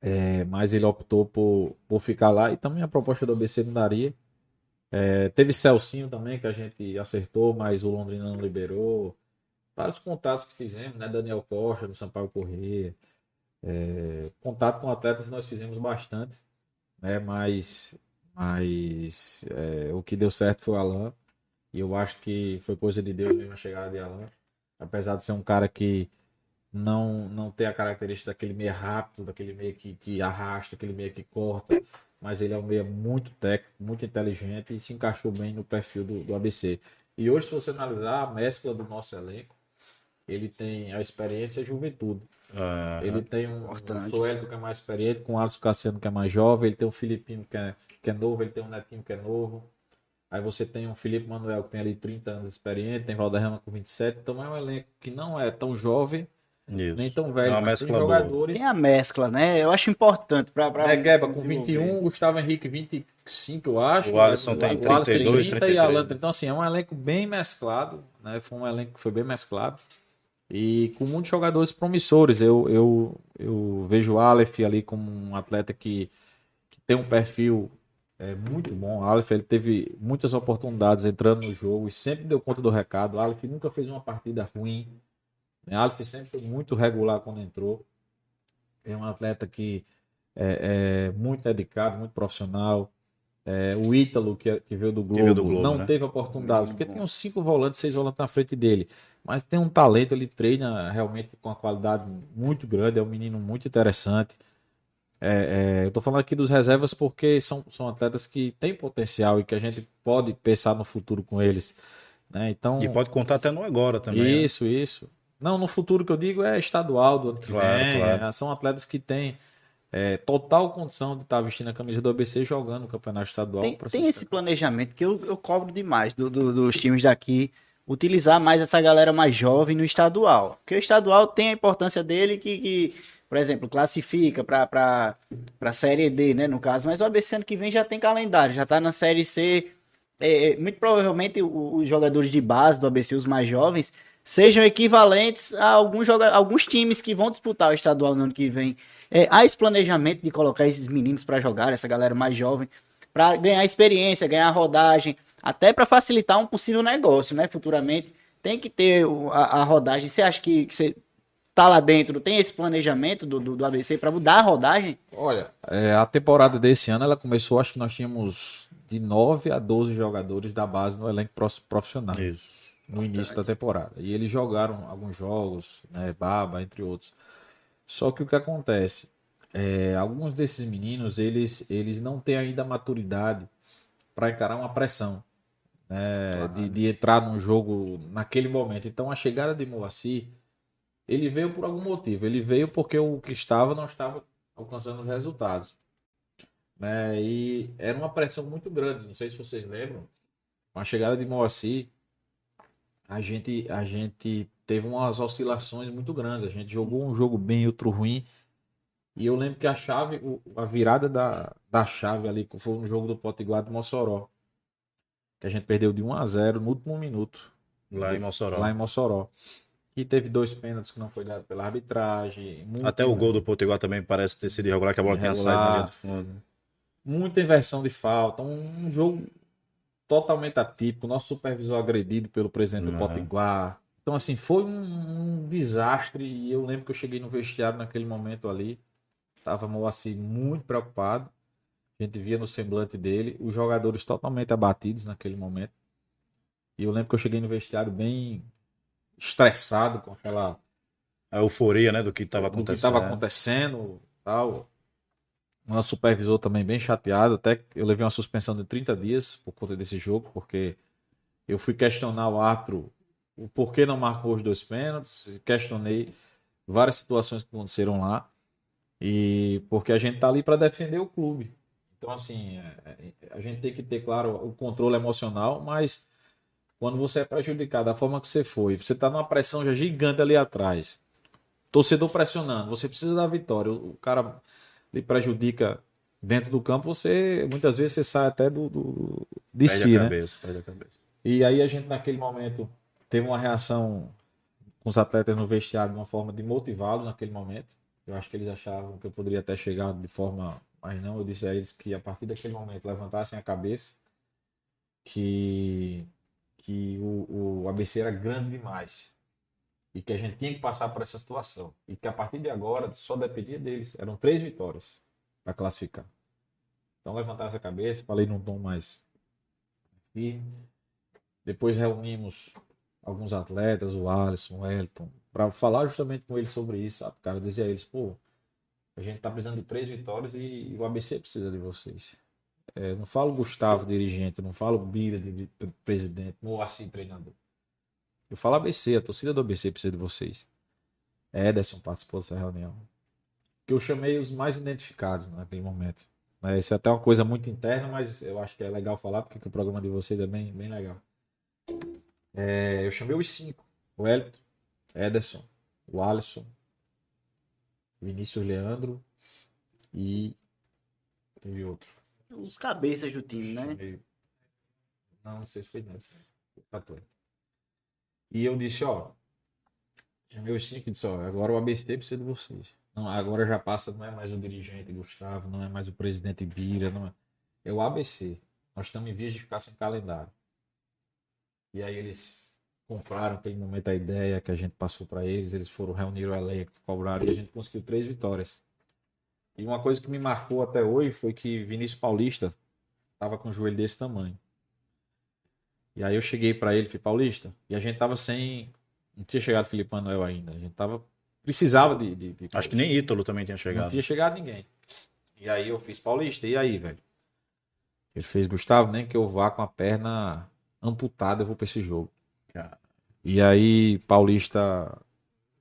É, mas ele optou por, por ficar lá. E também a proposta do ABC não daria. É, teve Celcinho também, que a gente acertou, mas o Londrina não liberou vários contatos que fizemos, né? Daniel Costa, do Sampaio Corrêa. É, contato com atletas nós fizemos bastante, né? Mas, mas é, o que deu certo foi o Alan. E eu acho que foi coisa de Deus mesmo a chegada de Alan. Apesar de ser um cara que não, não tem a característica daquele meio rápido, daquele meio que, que arrasta, aquele meio que corta. Mas ele é um meio muito técnico, muito inteligente e se encaixou bem no perfil do, do ABC. E hoje, se você analisar a mescla do nosso elenco, ele tem a experiência e a juventude. Ah, ele tem um, um Toelito que é mais experiente, com o Alisson Cassiano que é mais jovem, ele tem um Filipinho que é, que é novo, ele tem um Netinho que é novo. Aí você tem um Felipe Manuel que tem ali 30 anos de experiência, tem Valderrama com 27, então é um elenco que não é tão jovem, Isso. nem tão velho, é mas tem jogadores. Tem a mescla, né? Eu acho importante para pra... É, Gueba com 21, Gustavo Henrique 25, eu acho. O Alisson tem 32, 30, 33. e Alan, então assim, é um elenco bem mesclado, né? Foi um elenco que foi bem mesclado. E com muitos jogadores promissores. Eu, eu, eu vejo o Aleph ali como um atleta que, que tem um perfil é, muito bom. O Aleph ele teve muitas oportunidades entrando no jogo e sempre deu conta do recado. O Aleph nunca fez uma partida ruim. O Aleph sempre foi muito regular quando entrou. É um atleta que é, é muito dedicado, muito profissional. É, o Ítalo, que, que veio do Globo, veio do Globo não né? teve oportunidades, porque tem uns cinco volantes, seis volantes na frente dele. Mas tem um talento, ele treina realmente com uma qualidade muito grande, é um menino muito interessante. É, é, eu estou falando aqui dos reservas porque são, são atletas que têm potencial e que a gente pode pensar no futuro com eles. Né? Então, e pode contar até no agora também. Né? Isso, né? isso. Não, no futuro que eu digo é estadual do ano que claro, vem. Claro. É, são atletas que têm é, total condição de estar tá vestindo a camisa do ABC jogando o campeonato estadual. Tem, tem esse planejamento que eu, eu cobro demais do, do, dos times daqui utilizar mais essa galera mais jovem no estadual. Porque o estadual tem a importância dele que, que por exemplo, classifica para a Série D, né, no caso, mas o ABC ano que vem já tem calendário, já está na Série C. É, é, muito provavelmente os jogadores de base do ABC, os mais jovens, sejam equivalentes a alguns, alguns times que vão disputar o estadual no ano que vem. É, há esse planejamento de colocar esses meninos para jogar, essa galera mais jovem, para ganhar experiência, ganhar rodagem, até para facilitar um possível negócio, né? Futuramente tem que ter a, a rodagem. Você acha que, que você tá lá dentro, tem esse planejamento do, do, do ABC para mudar a rodagem? Olha, é, a temporada desse ano ela começou, acho que nós tínhamos de 9 a 12 jogadores da base no elenco prof- profissional Isso. No início da temporada. E eles jogaram alguns jogos, né, Baba, entre outros. Só que o que acontece? É, alguns desses meninos, eles, eles não têm ainda maturidade para encarar uma pressão. né, de, de entrar num jogo naquele momento. Então a chegada de Moacir, ele veio por algum motivo. Ele veio porque o que estava não estava alcançando os resultados. Né, e era uma pressão muito grande. Não sei se vocês lembram. Com a chegada de Moacir, a gente, a gente teve umas oscilações muito grandes. A gente jogou um jogo bem e outro ruim. E eu lembro que a chave, a virada da, da chave ali, que foi um jogo do Potiguar de Mossoró. Que a gente perdeu de 1 a 0 no último minuto, Lá em Mossoró. lá em Mossoró. E teve dois pênaltis que não foi dado pela arbitragem. Até o gol do Potiguar também parece ter sido irregular, que a bola tinha saído na linha do fundo. muita inversão de falta, um jogo totalmente atípico, nosso supervisor agredido pelo presidente do Uhum. Potiguar. Então, assim, foi um, um desastre e eu lembro que eu cheguei no vestiário naquele momento ali, tava Moacir muito preocupado, a gente via no semblante dele, os jogadores totalmente abatidos naquele momento. E eu lembro que eu cheguei no vestiário bem estressado com aquela A euforia, né, do que estava do que acontecendo. estava acontecendo, tal. Nosso supervisor também bem chateado, até eu levei uma suspensão de 30 dias por conta desse jogo, porque eu fui questionar o árbitro o porquê não marcou os dois pênaltis, questionei várias situações que aconteceram lá, e porque a gente tá ali para defender o clube. Então, assim, é- é- a gente tem que ter, claro, o controle emocional, mas quando você é prejudicado da forma que você foi, você tá numa pressão já gigante ali atrás, torcedor pressionando, você precisa da vitória. O cara lhe prejudica dentro do campo, você muitas vezes você sai até do, do- de Perde si, a né? cabeça, perde a cabeça. E aí a gente naquele momento teve uma reação com os atletas no vestiário de uma forma de motivá-los naquele momento. Eu acho que eles achavam que eu poderia até chegar de forma, mas não, eu disse a eles que a partir daquele momento levantassem a cabeça, que que o, o ABC era grande demais e que a gente tinha que passar por essa situação e que a partir de agora só dependia deles. Eram três vitórias para classificar. Então levantasse a cabeça, falei num tom mais firme. Depois reunimos alguns atletas, o Alisson, o Elton, para falar justamente com eles sobre isso, sabe? Cara, dizer a eles, pô, a gente tá precisando de três vitórias e o ABC precisa de vocês. É, não falo Gustavo, dirigente, não falo Bira, de, presidente, ou assim, treinador. Eu falo ABC, a torcida do ABC precisa de vocês. Ederson participou dessa reunião. Que eu chamei os mais identificados naquele momento. Né, Isso é até uma coisa muito interna, mas eu acho que é legal falar, porque o programa de vocês é bem, bem legal. É, eu chamei os cinco: o Elton, Ederson, o Alisson, Vinícius Leandro e teve outro. Os cabeças do time, né? Não, não sei se foi Neto. Atleta. E eu disse, ó. Os cinco disse, ó, agora o ABC precisa de vocês. Não, agora já passa, não é mais o dirigente Gustavo, não é mais o presidente Bira, não é. É o ABC. Nós estamos em vias de ficar sem calendário. E aí eles compraram naquele momento a ideia que a gente passou para eles, eles foram reunir o elenco, cobraram e a gente conseguiu três vitórias. E uma coisa que me marcou até hoje foi que Vinícius Paulista tava com o joelho desse tamanho. E aí eu cheguei para ele, falei, Paulista, e a gente tava sem. Não tinha chegado Felipe Manuel ainda. A gente tava. Precisava de. de, de Acho que nem Ítalo também tinha não chegado. tinha chegado ninguém. E aí eu fiz Paulista, e aí, velho? Ele fez, Gustavo, nem que eu vá com a perna amputada, eu vou pra esse jogo. Cara. E aí, Paulista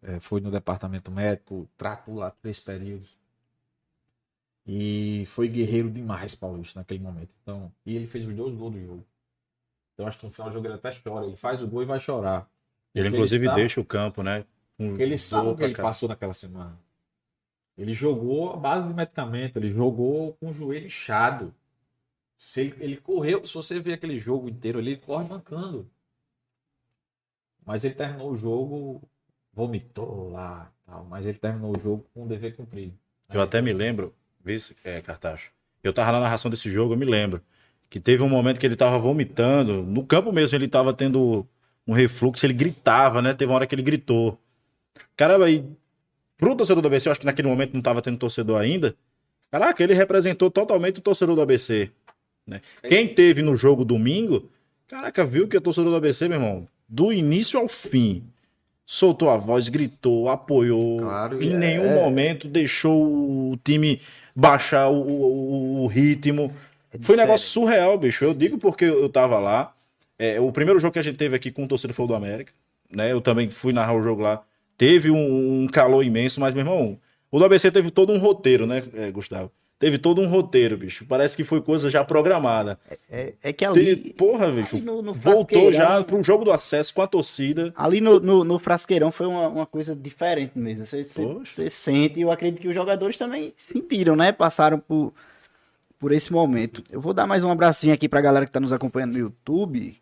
eh, foi no departamento médico, tratou lá três períodos. E foi guerreiro demais, Paulista, naquele momento. Então, e ele fez os dois gols do jogo. Então, acho que no final do jogo ele até chora. Ele faz o gol e vai chorar. Ele, Porque inclusive, está- deixa o campo, né? Porque ele sabe o que ele cá. passou naquela semana. Ele jogou à base de medicamento, ele jogou com o joelho inchado. Se ele, ele correu, se você ver aquele jogo inteiro ali, ele corre mancando. Mas ele terminou o jogo, vomitou lá, tal, mas ele terminou o jogo com o dever cumprido. Eu até me lembro, vice, é, Cartacho. Eu tava na narração desse jogo, eu me lembro. Que teve um momento que ele tava vomitando. No campo mesmo, ele tava tendo um refluxo, ele gritava, né? Teve uma hora que ele gritou. Caramba, e pro torcedor do ABC, eu acho que naquele momento não tava tendo torcedor ainda. Caraca, ele representou totalmente o torcedor do ABC. Né? Quem teve no jogo domingo, caraca, viu que o torcedor do ABC, meu irmão, do início ao fim, soltou a voz, gritou, apoiou. Claro, em é- nenhum momento deixou o time baixar o, o- o ritmo. Foi um negócio surreal, bicho. Eu digo porque eu tava lá. É, o primeiro jogo que a gente teve aqui com o torcedor foi o do América. Né? Eu também fui narrar o jogo lá. Teve um, um calor imenso, mas, meu irmão, o do ABC teve todo um roteiro, né, é, Gustavo? Teve todo um roteiro, bicho. Parece que foi coisa já programada. É, é que Teve- ali, porra, bicho. no- no voltou já pro jogo do acesso com a torcida. ali no, no, no Frasqueirão foi uma, uma coisa diferente mesmo. Você, você, você sente, e eu acredito que os jogadores também sentiram, né? Passaram por, por esse momento. Eu vou dar mais um abracinho aqui pra galera que tá nos acompanhando no YouTube.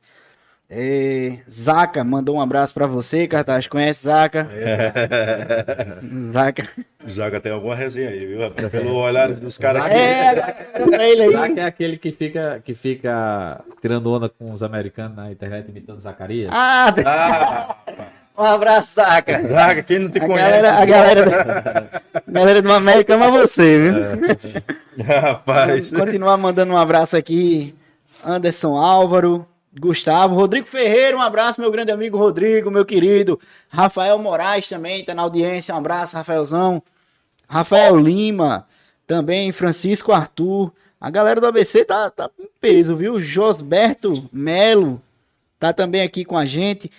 É, Zaca mandou um abraço pra você, Cartaz. Conhece Zaca? <laughs> Zaca. Zaga tem alguma resenha aí, viu? Pelo olhar dos caras aqui. É, ele aí. Que é aquele que fica, que fica tirando onda com os americanos na internet imitando Zacarias? Ah, Ah, um abraço, Zaca. Zaga, quem não te A conhece? galera, a galera, a galera do América ama você, viu? <laughs> Rapaz. Continuar mandando um abraço aqui. Anderson Álvaro, Gustavo, Rodrigo Ferreira, um abraço, meu grande amigo Rodrigo, meu querido. Rafael Moraes também tá na audiência, um abraço, Rafaelzão. Rafael Lima, também Francisco Arthur. A galera do ABC tá, tá em peso, viu? Josberto Melo tá também aqui com a gente.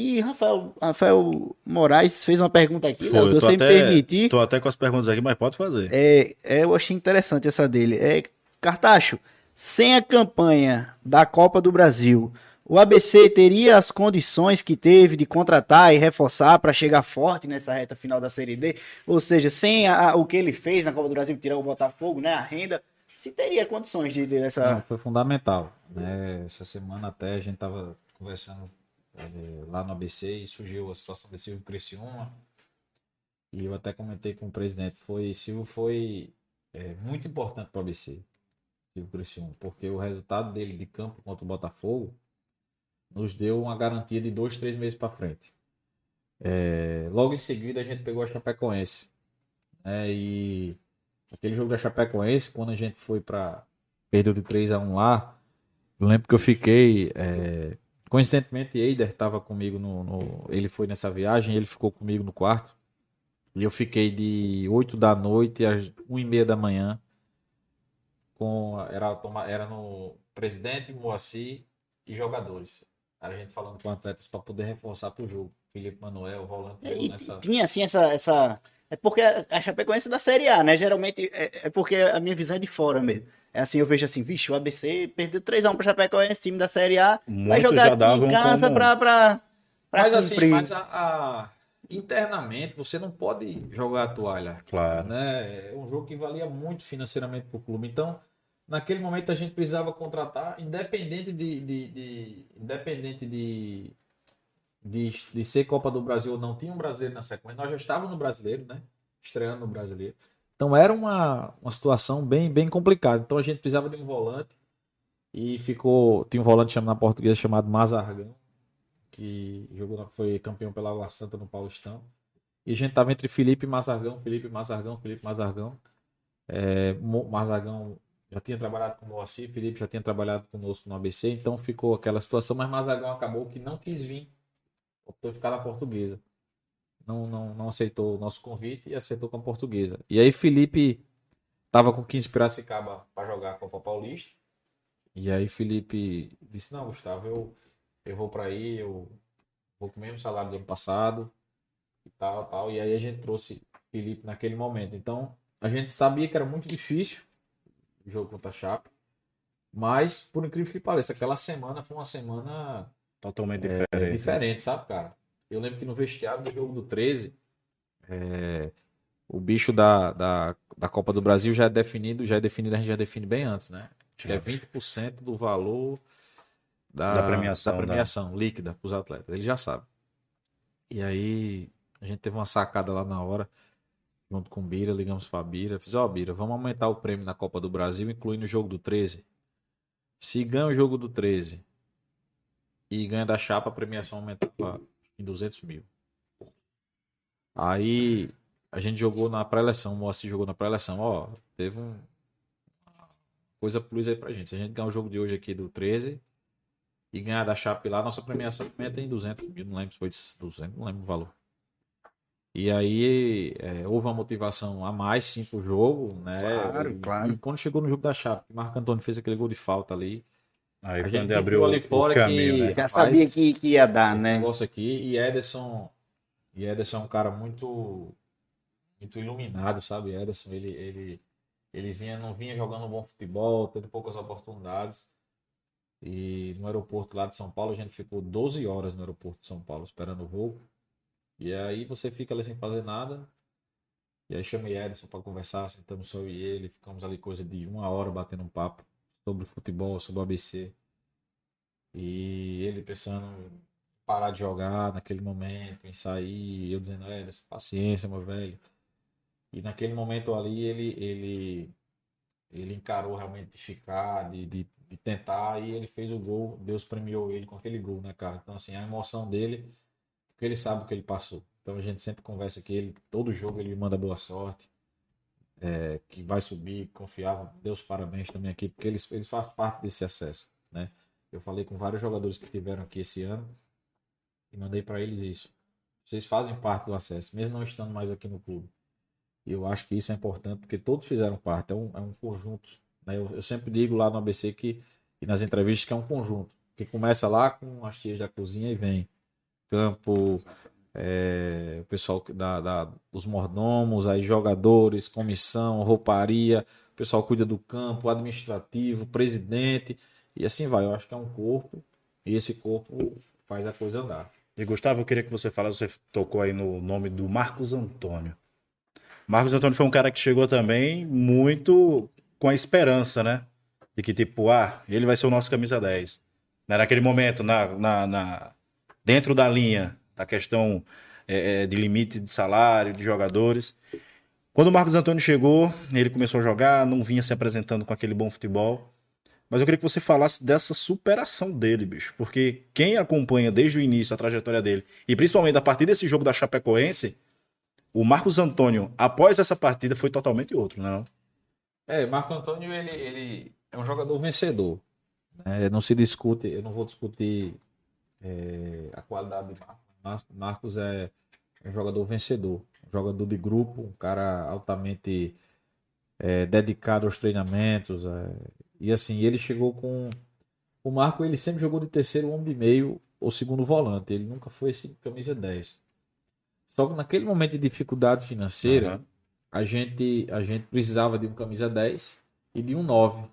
E Rafael, Rafael Moraes fez uma pergunta aqui, Foi, Léo, se você me até- permitir. Tô até com as perguntas aqui, mas pode fazer. É, é, eu achei interessante essa dele. É, Cartacho, sem a campanha da Copa do Brasil, o ABC teria as condições que teve de contratar e reforçar para chegar forte nessa reta final da Série D? Ou seja, sem a- o que ele fez na Copa do Brasil, tirar o Botafogo, né, a renda, se teria condições de, de Não, essa... foi fundamental. Né? Essa semana até a gente estava conversando eh, lá no ABC e surgiu a situação de Silvio Criciúma. E eu até comentei com o presidente, foi Silvio foi eh, muito importante para o ABC, Silvio Criciúma, porque o resultado dele de campo contra o Botafogo nos deu uma garantia de dois, três meses para frente. Eh, logo em seguida a gente pegou a Chapecoense. Né? E aquele jogo da Chapecoense, quando a gente foi para perdeu de 3 a 1 lá. Eu lembro que eu fiquei. é, Coincidentemente, Eider estava comigo no, no- Ele foi nessa viagem, ele ficou comigo no quarto. E eu fiquei de 8 da noite às 1 e meia da manhã. Com, era, era no presidente, Moacir e jogadores. Era a gente falando com atletas para poder reforçar para o jogo. Felipe Manuel, volante E nessa. tinha assim essa, essa. É porque a a Chapecoense é da Série A, né? Geralmente é, é porque a minha visão é de fora mesmo. É assim, eu vejo assim, vixe, o ABC perdeu 3x1 pra Chapecoense, time da Série A, vai Muitos jogar já aqui em casa como- pra, pra, pra Mas assim, cumprir. mas a, a- internamente você não pode jogar a toalha. Claro. Né? É um jogo que valia muito financeiramente para o clube. Então, naquele momento a gente precisava contratar, independente de, de- de- independente de, de, de ser Copa do Brasil ou não, tinha um brasileiro na sequência. Nós já estávamos no brasileiro, né? Estreando no brasileiro. Então era uma, uma situação bem, bem complicada. Então a gente precisava de um volante e ficou. Tinha um volante chamado, na portuguesa chamado Mazargão que jogou, foi campeão pela Água Santa no Paulistão. E a gente tava entre Felipe e Mazargão, Felipe Mazargão, Felipe Mazargão. É, Mazargão já tinha trabalhado com o Moacir, Felipe já tinha trabalhado conosco no ABC, então ficou aquela situação, mas Mazargão acabou que não quis vir, optou ficar na portuguesa. Não, não, não aceitou o nosso convite e aceitou com a portuguesa. E aí Felipe tava com 15 Piracicaba para jogar a Copa Paulista. E aí Felipe disse: Não, Gustavo, eu, eu vou para aí, eu vou com o mesmo salário do ano passado e tal, tal. E aí a gente trouxe Felipe naquele momento. Então a gente sabia que era muito difícil o jogo contra a Chape. Mas, por incrível que pareça, aquela semana foi uma semana Totalmente é, diferente. diferente, sabe, cara? Eu lembro que no vestiário do jogo do 13, é, o bicho da, da, da Copa do Brasil já é definido, já é definido, a gente já define bem antes, né? Acho que é 20% do valor da, Da premiação, da né? premiação líquida para os atletas. Ele já sabe. E aí, a gente teve uma sacada lá na hora, junto com o Bira, ligamos pra Bira, fiz, ó, Bira, vamos aumentar o prêmio na Copa do Brasil, incluindo o jogo do 13. Se ganha o jogo do 13 e ganha da chapa, a premiação aumentava em 200 mil. Aí a gente jogou na pré-eleição, o Moacir jogou na pré-eleição. Ó, teve um coisa plus aí pra gente. Se a gente ganhar o jogo de hoje aqui do 13 e ganhar da Chape lá, nossa premiação também tem 200 mil, não lembro se foi 200, não lembro o valor. E aí é, houve uma motivação a mais sim pro jogo, né? Claro, e, claro. E quando chegou no jogo da Chape, o Marco Antônio fez aquele gol de falta ali. Aí A gente abriu ali o, fora o caminho, que- né? Já sabia que, que ia dar, né? negócio aqui. E Ederson. E Ederson é um cara muito. Muito iluminado, sabe? Ederson, ele, ele, ele vinha, não vinha jogando um bom futebol, tendo poucas oportunidades. E no aeroporto lá de São Paulo, a gente ficou 12 horas no aeroporto de São Paulo esperando o voo. E aí você fica ali sem fazer nada. E aí chamei Ederson para conversar, sentamos só eu e ele, ficamos ali coisa de uma hora batendo um papo sobre futebol, sobre o ABC. E ele pensando em parar de jogar naquele momento, em sair, eu dizendo, é, paciência, meu velho. E naquele momento ali ele ele ele encarou realmente de ficar, de, de, de tentar, e ele fez o gol, Deus premiou ele com aquele gol, né, cara? Então, assim, a emoção dele, porque ele sabe o que ele passou. Então a gente sempre conversa que ele, todo jogo ele manda boa sorte, é, que vai subir, confiava, Deus parabéns também aqui, porque eles, eles fazem parte desse acesso, né? Eu falei com vários jogadores que tiveram aqui esse ano e mandei para eles isso. Vocês fazem parte do acesso, mesmo não estando mais aqui no clube. E eu acho que isso é importante porque todos fizeram parte, é um, é um conjunto. né? Eu, eu sempre digo lá no ABC que, e nas entrevistas que é um conjunto, que começa lá com as tias da cozinha e vem campo, é, o pessoal da, da, os mordomos, aí jogadores, comissão, rouparia, o pessoal cuida do campo, administrativo, presidente, e assim vai. Eu acho que é um corpo, e esse corpo faz a coisa andar. E Gustavo, eu queria que você falasse, você tocou aí no nome do Marcos Antônio. Marcos Antônio foi um cara que chegou também muito com a esperança, né? De que, tipo, ah, ele vai ser o nosso camisa 10. Né, Naquele momento, na, na, na- dentro da linha da questão é, é, de limite de salário, de jogadores. Quando o Marcos Antônio chegou, ele começou a jogar, não vinha se apresentando com aquele bom futebol. Mas eu queria que você falasse dessa superação dele, bicho. Porque quem acompanha desde o início a trajetória dele, e principalmente a partir desse jogo da Chapecoense, o Marcos Antônio, após essa partida, foi totalmente outro, não? É, Marco Antônio, ele, ele é um jogador vencedor. né? Não se discute, eu não vou discutir é, a qualidade de Marcos. Mar- Marcos é um jogador vencedor, um jogador de grupo, um cara altamente é, dedicado aos treinamentos. é, e assim, ele chegou com. O Marco, ele sempre jogou de terceiro homem de meio ou segundo volante. Ele nunca foi esse camisa 10. Só que naquele momento de dificuldade financeira, Aham. a gente, a gente precisava de um camisa 10 e de um 9.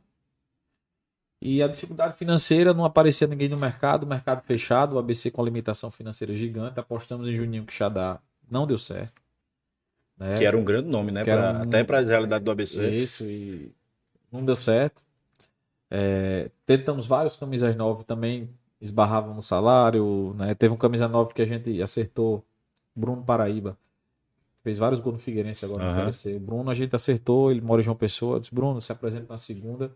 E a dificuldade financeira não aparecia ninguém no mercado, o mercado fechado, o ABC com a limitação financeira gigante, apostamos em Juninho Quixadá, não deu certo. Né? Que era um grande nome, né? Pra- um- Até para a realidade do ABC. Isso, e não deu certo. É, tentamos vários camisas 9 também, esbarravam no salário, né? Teve um camisa 9 que a gente acertou, Bruno Paraíba. Fez vários gols no Figueirense agora no Aham. Série C. O Bruno a gente acertou, ele mora em João Pessoa. Disse, Bruno, se apresenta na segunda.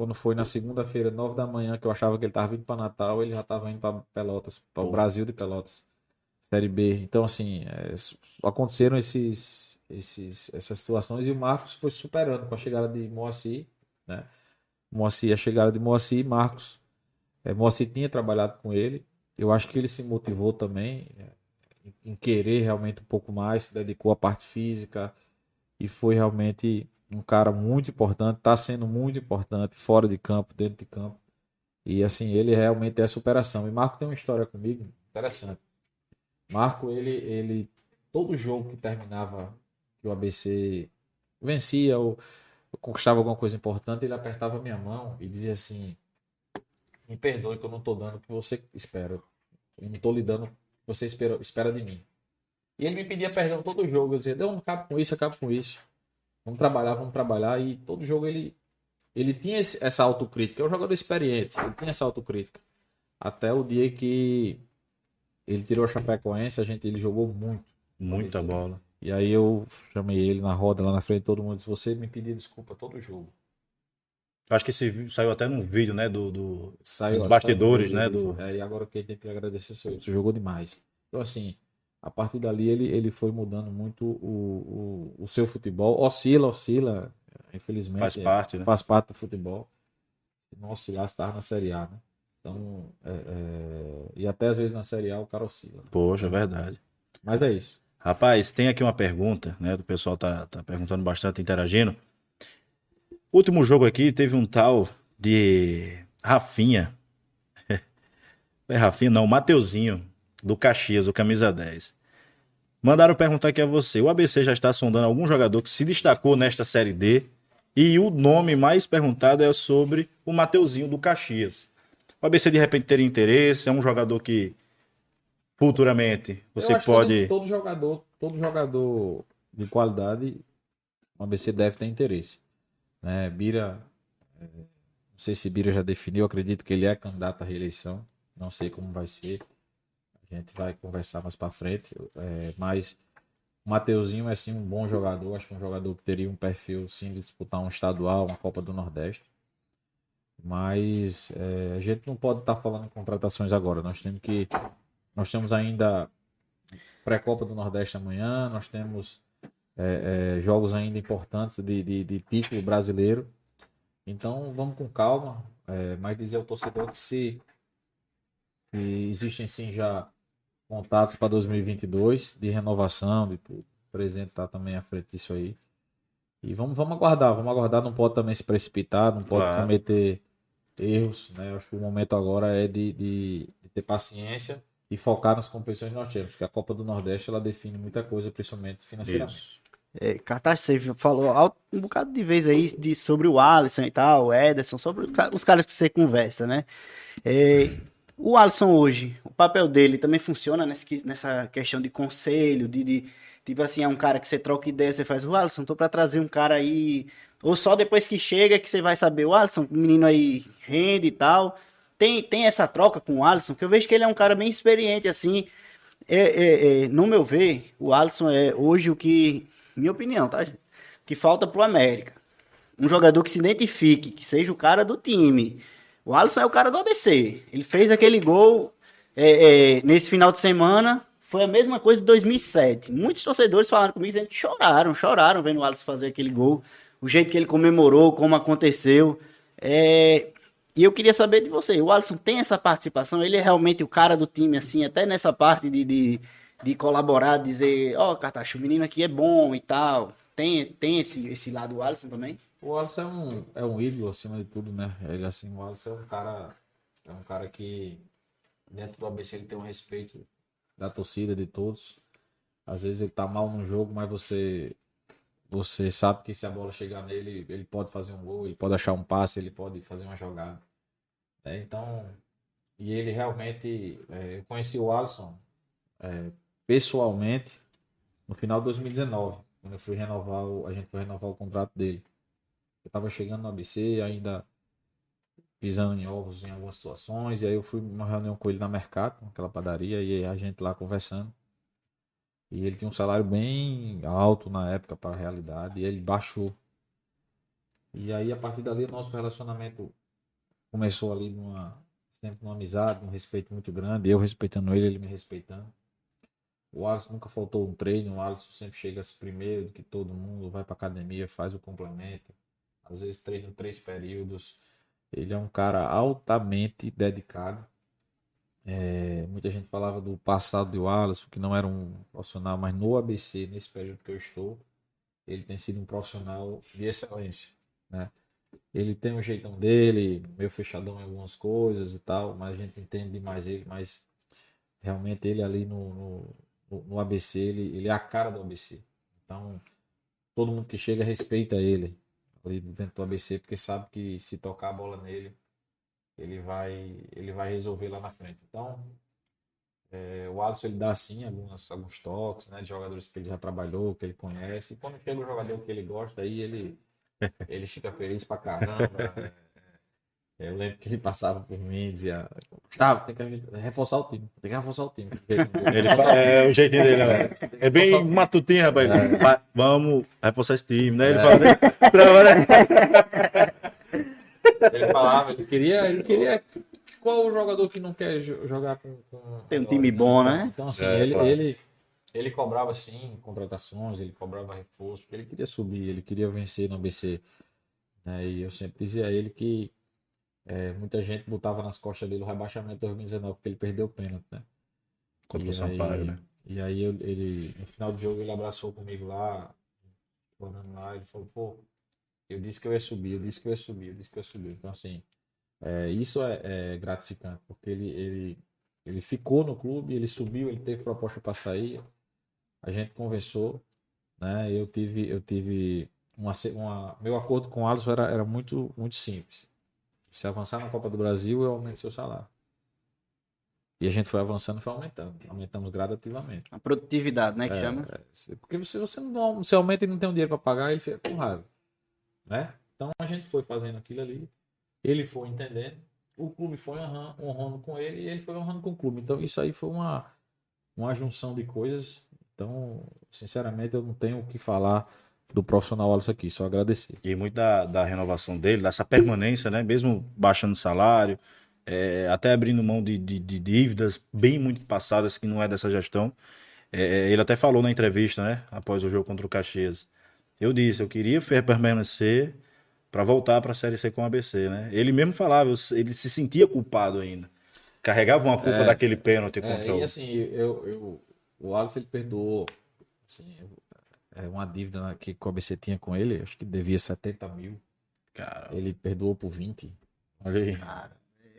Quando foi na segunda-feira, 9 da manhã, que eu achava que ele estava vindo para Natal, ele já estava indo para Pelotas, para o. Brasil de Pelotas, Série B. Então, assim, é, aconteceram esses, esses, essas situações e o Marcos foi superando com a chegada de Moacir, né? Moacir, a chegada de Moacir, Marcos. É, Moacir tinha trabalhado com ele. Eu acho que ele se motivou também é, em querer realmente um pouco mais, se dedicou à parte física e foi realmente um cara muito importante, está sendo muito importante fora de campo, dentro de campo. E assim, ele realmente é superação. E Marco tem uma história comigo interessante. Marco, ele, ele todo jogo que terminava, que o ABC vencia ou conquistava alguma coisa importante, ele apertava minha mão e dizia assim: Me perdoe que eu não estou dando o que você espera. Eu não estou lhe dando o que você espera, espera de mim. E ele me pedia perdão todo jogo. Eu dizia: não acabo com isso, acabo com isso. Vamos trabalhar, vamos trabalhar. E todo jogo ele, ele tinha esse- essa autocrítica. É um jogador experiente, ele tinha essa autocrítica. Até o dia que ele tirou a Chapecoense, a gente, ele jogou muito. Muita bola. E aí eu chamei ele na roda lá na frente, todo mundo disse: Você me pedia desculpa todo jogo. Acho que esse saiu até num vídeo, né? Do, do- Saiu Dos bastidores, saiu né, do- É, e agora quem tem que agradecer sou eu. Você jogou demais. Então, assim, a partir dali ele, ele foi mudando muito o, o, o seu futebol. Oscila, oscila. infelizmente. Faz é- parte, né? Faz parte do futebol. Se não oscilar, estar na Série A, né? Então, é, é, e até às vezes na Série A o cara oscila. Poxa, é verdade. Mas é isso. Rapaz, tem aqui uma pergunta, né? O pessoal tá, tá perguntando bastante, interagindo. Último jogo aqui teve um tal de Rafinha. <laughs> É Rafinha, não, Mateuzinho, do Caxias, o camisa 10. Mandaram perguntar aqui a você. O ABC já está sondando algum jogador que se destacou nesta Série D. E o nome mais perguntado é sobre o Mateuzinho do Caxias. O ABC de repente teria interesse, é um jogador que futuramente você pode. Todo, todo jogador, todo jogador de qualidade, o ABC deve ter interesse. Né? Bira, é, não sei se Bira já definiu, acredito que ele é candidato à reeleição. Não sei como vai ser. A gente vai conversar mais para frente. é, mas o Mateuzinho é sim um bom jogador. Acho que é um jogador que teria um perfil sim de disputar um estadual, uma Copa do Nordeste. Mas é, a gente não pode estar falando em contratações agora. Nós temos que. Nós temos ainda pré-copa do Nordeste amanhã, nós temos é, é, jogos ainda importantes de, de, de título brasileiro. Então vamos com calma, é, mas dizer ao torcedor que se que existem sim já contatos para 2022 de renovação, de tudo. O presidente está também à frente disso aí. E vamos, vamos aguardar, vamos aguardar, não pode também se precipitar, não pode Claro. cometer erros, né? Eu acho que o momento agora é de, de, de ter paciência e focar nas competições que nós temos, porque a Copa do Nordeste ela define muita coisa, principalmente financeiramente. Isso. É, Cartaz, você falou um bocado de vez aí de, sobre o Alisson e tal, o Ederson, sobre os caras que você conversa, né? É, o Alisson hoje, o papel dele também funciona nessa questão de conselho, de, de- tipo assim, é um cara que você troca ideia, você faz, o Alisson, tô pra trazer um cara aí, ou só depois que chega que você vai saber, o Alisson, o menino aí rende e tal. Tem, tem essa troca com o Alisson, que eu vejo que ele é um cara bem experiente, assim. É, é, é, no meu ver, o Alisson é hoje o que, minha opinião, tá, gente? O que falta pro América. Um jogador que se identifique, que seja o cara do time. O Alisson é o cara do ABC. Ele fez aquele gol é, é, nesse final de semana. Foi a mesma coisa de 2007. Muitos torcedores falaram comigo, dizendo que choraram, choraram vendo o Alisson fazer aquele gol. O jeito que ele comemorou, como aconteceu. É, e eu queria saber de você, o Alisson tem essa participação? Ele é realmente o cara do time, assim, até nessa parte de, de, de colaborar, dizer, ó, oh, Cartacho, o menino aqui é bom e tal. Tem, tem esse, esse lado do Alisson também? O Alisson é um, é um ídolo acima de tudo, né? Ele assim, o Alisson é um cara, é um cara que dentro do ABC ele tem um respeito da torcida de todos. Às vezes ele tá mal no jogo, mas você você sabe que se a bola chegar nele, ele pode fazer um gol, ele pode achar um passe, ele pode fazer uma jogada. É, então, e ele realmente, é, eu conheci o Alisson é, pessoalmente no final de 2019, quando eu fui renovar, o- a gente foi renovar o contrato dele. Eu tava chegando no ABC, ainda pisando em ovos em algumas situações, e aí eu fui numa reunião com ele na Mercado, naquela padaria, e a gente lá conversando. E ele tinha um salário bem alto na época para a realidade, e ele baixou. E aí a partir dali nosso relacionamento começou ali numa sempre numa amizade, um respeito muito grande, eu respeitando ele, ele me respeitando. O Alisson nunca faltou um treino, o Alisson sempre chega primeiro do que todo mundo, vai para academia, faz o complemento, às vezes treina três períodos. Ele é um cara altamente dedicado. É, muita gente falava do passado do Alisson, que não era um profissional, mas no ABC, nesse período que eu estou, ele tem sido um profissional de excelência, né? Ele tem um jeitão dele, meio fechadão em algumas coisas e tal, mas a gente entende demais ele, mas realmente ele ali no, no, no- no ABC, ele, ele é a cara do ABC. Então, todo mundo que chega respeita ele ali dentro do ABC, porque sabe que se tocar a bola nele, ele vai, ele vai resolver lá na frente. Então, é, o Alisson ele dá sim alguns, alguns toques, né, de jogadores que ele já trabalhou, que ele conhece. E quando chega o jogador que ele gosta, aí ele, <laughs> ele fica feliz pra caramba. É, é, eu lembro que ele passava por mim e dizia: Gustavo, tem que reforçar o time, tem que reforçar o time. <laughs> Ele fa- é o jeitinho dele, né? É bem matutinho, rapaz. Va- Vamos reforçar esse time, né? Ele É. fala, né? Trabalha- <laughs> Ele falava, ele queria, ele queria. Qual o jogador que não quer jo- jogar com. com Tem um time bom, né? Então, assim, É, ele, claro. ele, ele cobrava sim contratações, ele cobrava reforço, porque ele queria subir, ele queria vencer no ABC. Né? E eu sempre dizia a ele que é, muita gente botava nas costas dele o rebaixamento de 2019, porque ele perdeu o pênalti, né? Contra o E Sampaio, aí- né? E aí eu- ele, no final do jogo, ele abraçou comigo lá, chorando lá, ele falou, pô, eu disse que eu ia subir, eu disse que eu ia subir, eu disse que eu ia subir. Então, assim, é, isso é, é gratificante, porque ele, ele, ele ficou no clube, ele subiu, ele teve proposta para sair, a gente conversou, né? Eu tive, eu tive uma, uma meu acordo com o Alisson era, era muito, muito simples. Se avançar na Copa do Brasil, eu aumento seu salário. E a gente foi avançando e foi aumentando. Aumentamos gradativamente. A produtividade, né? Que É, chama. Se- Porque se você não você aumenta e não tem um dinheiro para pagar, ele fica com raiva. Né? Então a gente foi fazendo aquilo ali, ele foi entendendo, o clube foi honrando, honrando com ele e ele foi honrando com o clube. Então isso aí foi uma, uma junção de coisas. Então, sinceramente, eu não tenho o que falar do profissional Alisson aqui, só agradecer. E muito da, da renovação dele, dessa permanência, né? Mesmo baixando o salário, é, até abrindo mão de, de- de dívidas bem muito passadas que não é dessa gestão. É, ele até falou na entrevista, né? Após o jogo contra o Caxias. Eu disse, eu queria fer- permanecer para voltar para a Série C com o ABC, né? Ele mesmo falava, ele se sentia culpado ainda. Carregava uma culpa daquele pênalti contra É, o... e assim, eu, eu, o Alisson ele perdoou assim, é uma dívida que o ABC tinha com ele, acho que devia 70 mil. Cara, Ele perdoou por 20. olha aí. Cara,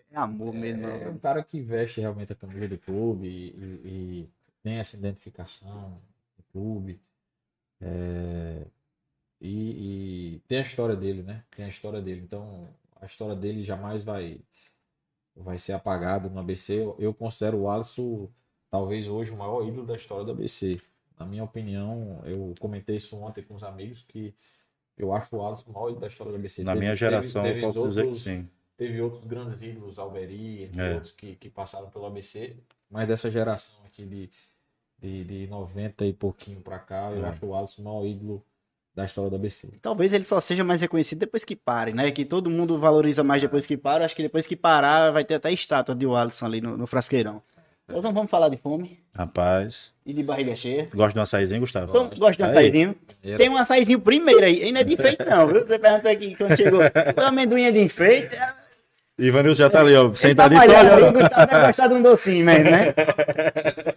é amor mesmo. É um cara que veste realmente a camisa do clube e, e- e tem essa identificação do clube. É, e, e tem a história dele, né? Tem a história dele. Então, a história dele jamais vai, vai ser apagada no ABC. Eu, eu considero o Alisson, talvez hoje, o maior ídolo da história do ABC. Na minha opinião, eu comentei isso ontem com os amigos, que eu acho o Alisson o maior ídolo da história do ABC. Na Teve- minha teve- geração, teve eu posso dizer que outros- sim. Teve outros grandes ídolos, Alberi, entre É. outros, que, que passaram pelo ABC. Mas dessa geração aqui de, de, de 90 e pouquinho pra cá, eu É. acho o Alisson o maior ídolo da história do ABC. Talvez ele só seja mais reconhecido depois que pare, né? Que todo mundo valoriza mais depois que para. Acho que depois que parar, vai ter até estátua de Alisson ali no, no frasqueirão. Nós não vamos falar de fome Rapaz, e de barriga cheia. gosta de um açaizinho, Gustavo? Então, gosto de um açaizinho. Era- Tem um açaizinho primeiro aí. Ainda é de enfeite, não, viu? Você perguntou aqui quando chegou. O amendoim é de enfeite. Ivanilson já tá ali, ó, tá sentadinho. malhando olha, aí, ó. Gustavo deve gostar de um docinho mesmo, né?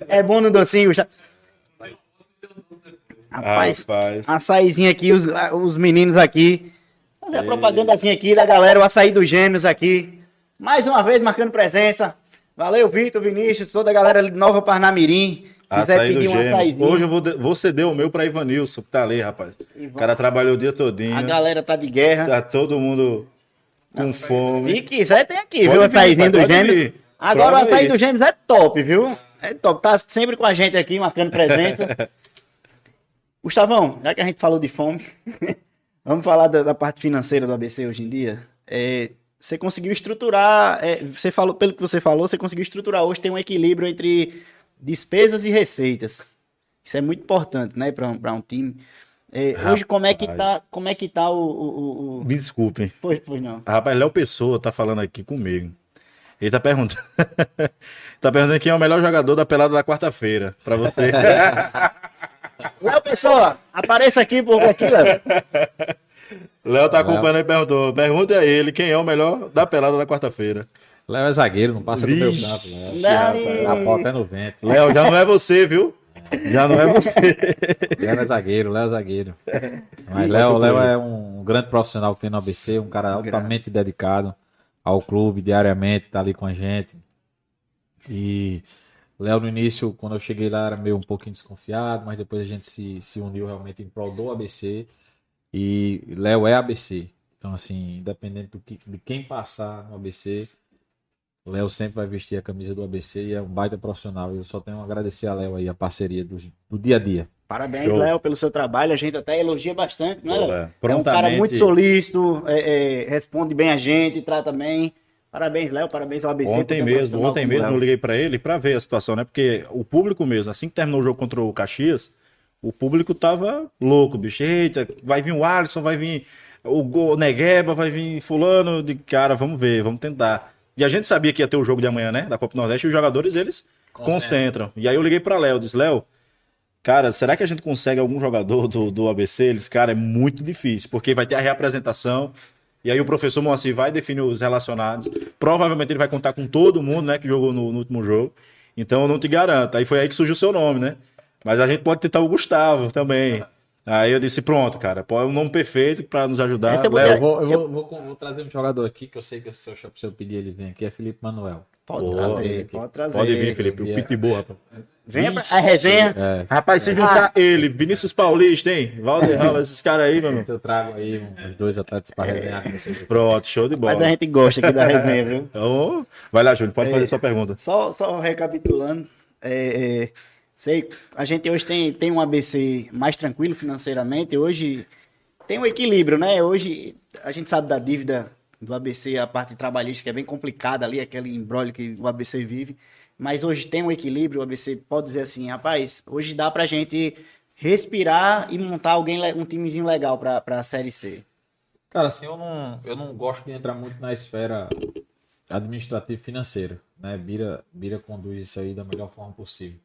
É bom no docinho, Gustavo. Rapaz, Rapaz. açaizinho aqui, os, os meninos aqui. Fazer a propagandazinha aqui da galera, o açaí dos gêmeos aqui. Mais uma vez marcando presença. Valeu, Vitor, Vinícius, toda a galera de Nova Parnamirim. Quiser Açaí do pedir um Gêmeos. açaizinho. Hoje eu vou, de- vou ceder o meu pra Ivanilson, que tá ali, rapaz. E O cara trabalhou o dia todinho. A galera tá de guerra. Tá todo mundo com fome. E quiser, tem aqui, Pode viu? O açaizinho pode gêmeos. Agora o açaí aí. dos gêmeos é top, viu? É top. Tá sempre com a gente aqui, marcando presença. <laughs> Gustavão, já que a gente falou de fome, <laughs> vamos falar da, da parte financeira do ABC hoje em dia. É, você conseguiu estruturar, é, você falou, pelo que você falou, você conseguiu estruturar hoje, tem um equilíbrio entre despesas e receitas. Isso é muito importante, né, para um, um time. É, hoje, como é que tá, como é que tá o... o, o. Me desculpem. Pois, pois não. Rapaz, Léo Pessoa tá falando aqui comigo. Ele tá perguntando. <laughs> tá perguntando quem é o melhor jogador da pelada da quarta-feira. Pra você. <laughs> Léo Pessoa, apareça aqui, por aqui, Léo. Léo tá acompanhando e perguntou. Pergunta a ele quem é o melhor da pelada da quarta-feira. Léo é zagueiro, não passa do meu Vixe. campo. Léo. A bola é no vento. Léo, já não é você, viu? Já não é você. Léo é zagueiro, Léo é zagueiro. Mas Léo, Léo é um grande profissional que tem no ABC, um cara altamente dedicado ao clube diariamente, tá ali com a gente. E Léo no início, quando eu cheguei lá, era meio um pouquinho desconfiado, mas depois a gente se, se uniu realmente em prol do ABC. E Léo é ABC. Então, assim, independente do que, de quem passar no ABC, Léo sempre vai vestir a camisa do ABC e é um baita profissional. Eu só tenho a agradecer a Léo aí, a parceria do, do dia a dia. Parabéns, Show. Léo, pelo seu trabalho. A gente até elogia bastante, né? Léo? é. É um cara muito solícito, é, é, responde bem a gente, trata bem. Parabéns, Léo, parabéns ao ABC. Ontem mesmo, ontem mesmo Léo. eu liguei pra ele pra ver a situação, né? Porque o público mesmo, assim que terminou o jogo contra o Caxias, o público tava louco, bicho. Eita, vai vir o Alisson, vai vir o Negueba, vai vir fulano de cara, vamos ver, vamos tentar. E a gente sabia que ia ter o jogo de amanhã, né? Da Copa do Nordeste, e os jogadores, eles concentram. E aí eu liguei pra Léo, disse, Léo, Cara, será que a gente consegue algum jogador do, do ABC? Eles, cara, é muito difícil, porque vai ter a reapresentação. E aí o professor Moacir vai definir os relacionados. Provavelmente ele vai contar com todo mundo, né, que jogou no, no último jogo. Então eu não te garanto. Aí foi aí que surgiu o seu nome, né? Mas a gente pode tentar o Gustavo também. Aí eu disse, pronto, cara, pode um nome perfeito pra nos ajudar. É Léo, Eu vou, eu vou, vou- vou trazer um jogador aqui que eu sei que se eu, se eu pedir ele vem aqui, é Felipe Manuel. Pode Boa. trazer, pode trazer. Pode vir, Felipe. O Pitbull, rapaz. Pra a resenha. É. Rapaz, se juntar ele, Vinícius Paulista, hein? Valderrama, esses caras aí, meu irmão. Eu trago aí os dois atletas para resenhar com vocês. Pronto, show de Mas bola. a gente gosta aqui da <laughs> resenha, viu? Então, vai lá, Júlio, pode fazer sua pergunta. Só, só recapitulando, é, é, sei, a gente hoje tem, tem um ABC mais tranquilo financeiramente, hoje tem um equilíbrio, né? Hoje a gente sabe da dívida do ABC, a parte trabalhista que é bem complicada ali, aquele embrólio que o ABC vive, mas hoje tem um equilíbrio, o ABC pode dizer assim, rapaz, hoje dá pra gente respirar e montar alguém, um timezinho legal pra, pra Série C. Cara, assim, eu não, eu não gosto de entrar muito na esfera administrativa e financeira, né? Bira, Bira conduz isso aí da melhor forma possível.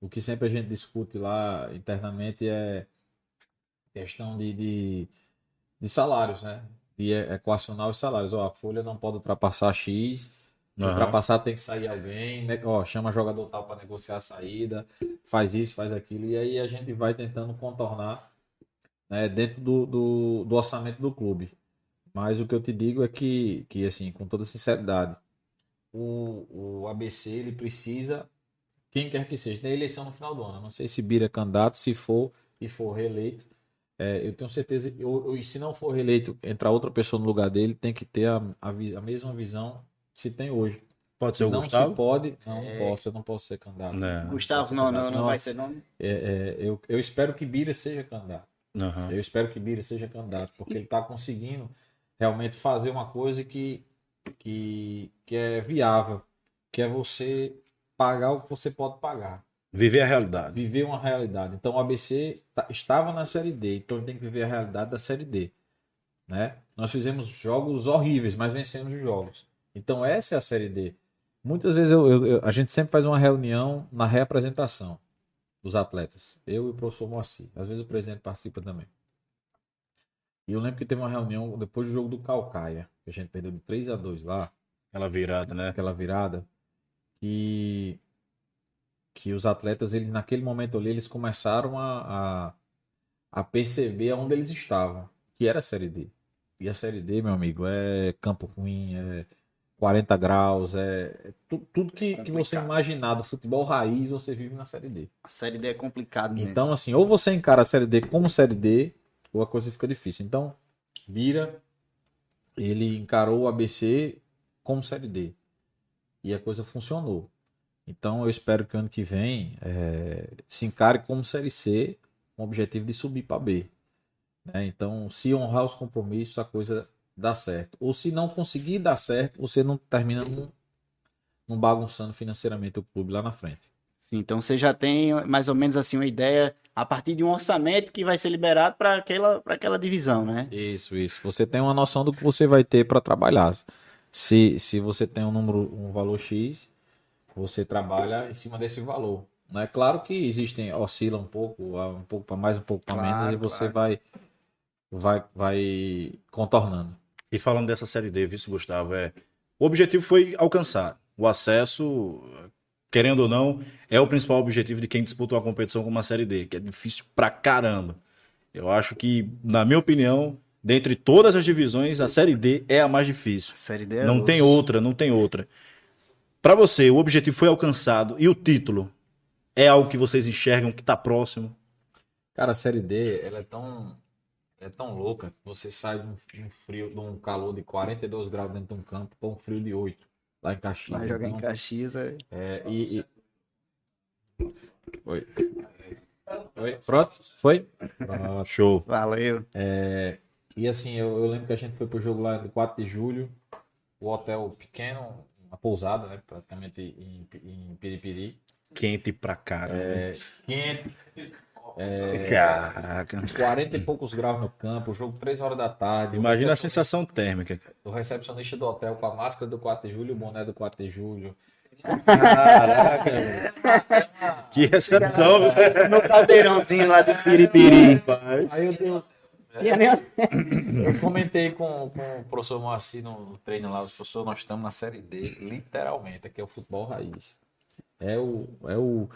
O que sempre a gente discute lá internamente é questão de, de, de salários, né? De e- equacionar os salários. Ó, a folha não pode ultrapassar X, se Aham. ultrapassar tem que sair alguém, né? Ó, chama jogador tal para negociar a saída, faz isso, faz aquilo, e aí a gente vai tentando contornar né, dentro do, do, do orçamento do clube. Mas o que eu te digo é que, que assim, com toda sinceridade, o, o ABC ele precisa, quem quer que seja, tem eleição no final do ano. Não sei se Bira é candidato, se for e for reeleito, é, eu tenho certeza, eu, eu- e se não for reeleito, entrar outra pessoa no lugar dele, tem que ter a, a, a mesma visão que se tem hoje. Pode ser o não Gustavo? se pode, não, não posso, eu não posso ser candidato. Né. Gustavo, não, não, candidato. não vai ser nome. É, é, eu, eu espero que Bira seja candidato. Aham. Eu espero que Bira seja candidato, porque ele está conseguindo realmente fazer uma coisa que, que, que é viável, que é você pagar o que você pode pagar, Viver a realidade. viver uma realidade. Então o ABC tá- estava na Série D, então ele tem que viver a realidade da Série D. Né? Nós fizemos jogos horríveis, mas vencemos os jogos. Então essa é a Série D. Muitas vezes eu- eu- eu- a gente sempre faz uma reunião na reapresentação dos atletas. Eu e o professor Moacir. Às vezes o presidente participa também. E eu lembro que teve uma reunião depois do jogo do Calcaia, que a gente perdeu de 3 a 2 lá, Aquela virada, né? aquela virada, que, que os atletas, eles naquele momento ali, eles começaram a, a, a perceber onde eles estavam, que era a Série D. E a Série D, meu amigo, é campo ruim, é 40 graus, é, é tu- tudo que, que você imaginar do futebol raiz, você vive na Série D. A Série D é complicado mesmo. Então, assim, ou você encara a Série D como Série D, ou a coisa fica difícil. Então, Bira, ele encarou o ABC como Série D. E a coisa funcionou. Então, eu espero que ano que vem eh, se encare como Série C, com o objetivo de subir para B. né? Então, se honrar os compromissos, a coisa dá certo. Ou se não conseguir dar certo, você não termina num, num bagunçando financeiramente o clube lá na frente. Sim, então você já tem mais ou menos assim uma ideia a partir de um orçamento que vai ser liberado para aquela, pra aquela divisão, né? Isso, isso. Você tem uma noção do que você vai ter para trabalhar. Se, se você tem um número, um valor X, você trabalha em cima desse valor. É claro que existem, oscila um pouco, um pouco para mais, um pouco para Claro, menos, e você claro. vai, vai, vai contornando. E falando dessa série D, vice Gustavo, é. O objetivo foi alcançar. O acesso, querendo ou não, é o principal objetivo de quem disputa uma competição como a série D, que é difícil pra caramba. Eu acho que, na minha opinião, dentre todas as divisões, a série D é a mais difícil. A Série D é não tem outra, não tem outra. Pra você, o objetivo foi alcançado e o título é algo que vocês enxergam que tá próximo. Cara, a série D, ela é tão, é tão louca que você sai de um, de um frio, de um calor de 42 graus dentro de um campo para um frio de 8 lá em Caxias. Vai jogar em Então, Caxias. É... É, e, e- Oi. Oi. Pronto? Foi? Pronto. Show. Valeu. É, e assim, eu, eu lembro que a gente foi pro jogo lá do 4 de julho, o hotel pequeno, uma pousada, né? Praticamente em, em Piripiri. Quente pra cara. É, quente, Caraca. 40 e poucos graus no campo, o jogo 3 horas da tarde. Imagina a sensação térmica. o recepcionista do hotel com a máscara do 4 de julho, o boné do 4 de julho. Caraca, velho. Que recepção. No caldeirãozinho lá de Piripiri. Aí eu, nem- <laughs> eu comentei com, com o professor Moacir no treino lá, os professores, nós estamos na série D, literalmente, aqui é o futebol raiz. É o, é o,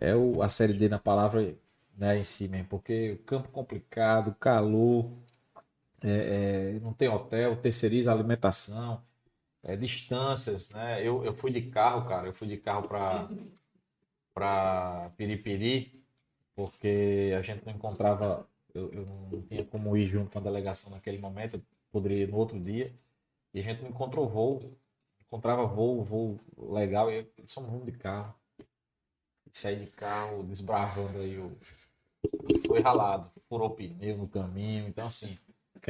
é o, a série D na palavra né, em si mesmo, porque o campo complicado, calor, é, é, não tem hotel, terceiriza alimentação, é, distâncias, né? Eu, eu fui de carro, cara, eu fui de carro para para Piripiri, porque a gente não encontrava, eu, eu não tinha como ir junto com a delegação naquele momento, eu poderia ir no outro dia, e a gente não encontrou voo, encontrava voo, voo legal, e eu só vamos de carro. Saí de carro, desbravando aí o. Foi ralado, furou pneu no caminho, então assim.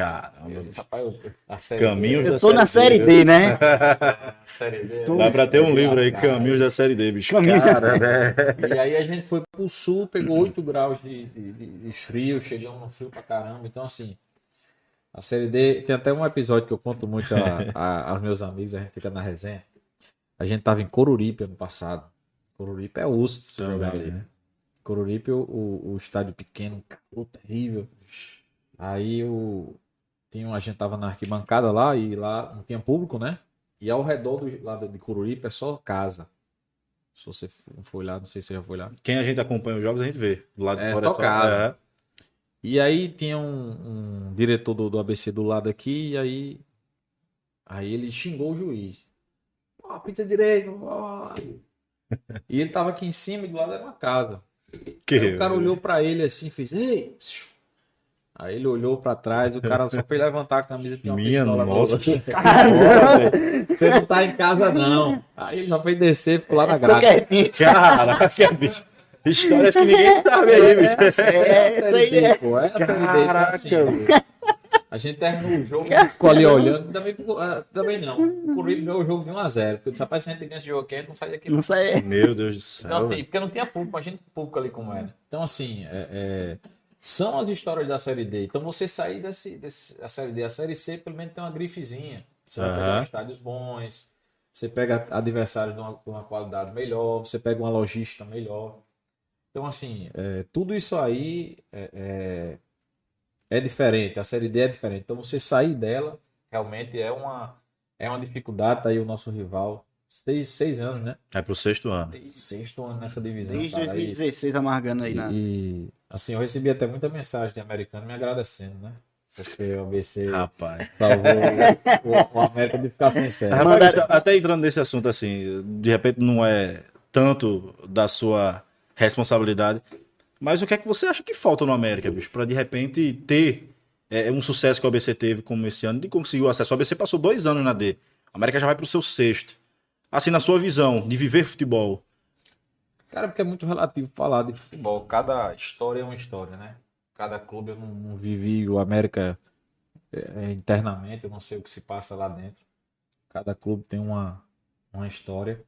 Eu Caramba. disse, rapaz, eu- a série Caminhos da Eu tô na série viu? D, né? <laughs> série D, Tô- Dá pra ter um livro aí, Caminhos da Série D, bicho. Caminhos da- Cara, <laughs> velho. E aí a gente foi pro sul, pegou 8 graus de, de, de- de frio, chegamos no frio pra caramba. Então, assim, a série D. Tem até um episódio que eu conto muito a- a- aos meus amigos, a gente fica na resenha. A gente tava em Coruripe ano passado. Coruripe é osso pra você Também, jogar ali, né? Coruripe, o, o, o estádio pequeno, um calor terrível. Aí o. Tinha, a gente tava na arquibancada lá e lá não tinha público, né? E ao redor do lado de Coruripe é só casa. Se você não foi lá, não sei se você já foi lá. Quem a gente acompanha os jogos, a gente vê. Do lado de É, fora só casa. É. E aí tinha um, um diretor do, do ABC do lado aqui, e aí, aí ele xingou o juiz. Pô, pinta direito. ó. <laughs> E ele tava aqui em cima e do lado era uma casa. Que Aí o cara olhou pra ele assim e fez, ei! psiu." Aí ele olhou pra trás, o cara só fez levantar a camisa e tinha uma Minha pistola no nossa. outro. Caramba, velho. Você não tá em casa, não. Aí ele já foi descer, ficou lá na grade. quietinho. Caraca, bicho. Histórias que ninguém sabe aí, bicho. É, isso aí é. pô, essa D, então, Caraca, assim, a gente terminou o jogo, a gente ficou ali olhando, ainda bem, que o- ah, também não. O Curitiba ganhou o jogo de 1x0, porque rapaz, se a gente ganha esse jogo aqui, a gente não sai daqui. Não. Sei. Meu Deus do céu. Então, assim, porque não tinha público, imagina o público ali como era. Então, assim, é- é, são as histórias da Série D. Então, você sair desse, desse, a Série D, a Série C, pelo menos tem uma grifezinha. Você vai Aham. pegar estádios bons, você pega adversários de uma, com uma qualidade melhor, você pega uma logística melhor. Então, assim, é, tudo isso aí é, é, é diferente, a Série D é diferente. Então, você sair dela realmente é uma, é uma dificuldade. Tá aí o nosso rival, seis, seis anos, né? É pro sexto ano. Sexto ano nessa divisão. Desde cara, e- 2016 amargando aí, e, né? e, assim, eu recebi até muita mensagem de americano me agradecendo, né? Porque o ABC Rapaz. salvou <laughs> o, o América de ficar sem série. Rapaz, até entrando nesse assunto assim, de repente não é tanto da sua responsabilidade, mas o que é que você acha que falta no América, bicho, pra de repente ter é, um sucesso que o ABC teve como esse ano, de conseguir o acesso. O ABC passou dois anos na D. A América já vai pro seu sexto. Assim, na sua visão de viver futebol, Cara, porque é muito relativo falar de futebol. Cada história é uma história, né? Cada clube eu não, não vivi o América é, internamente, eu não sei o que se passa lá dentro. Cada clube tem uma, uma história.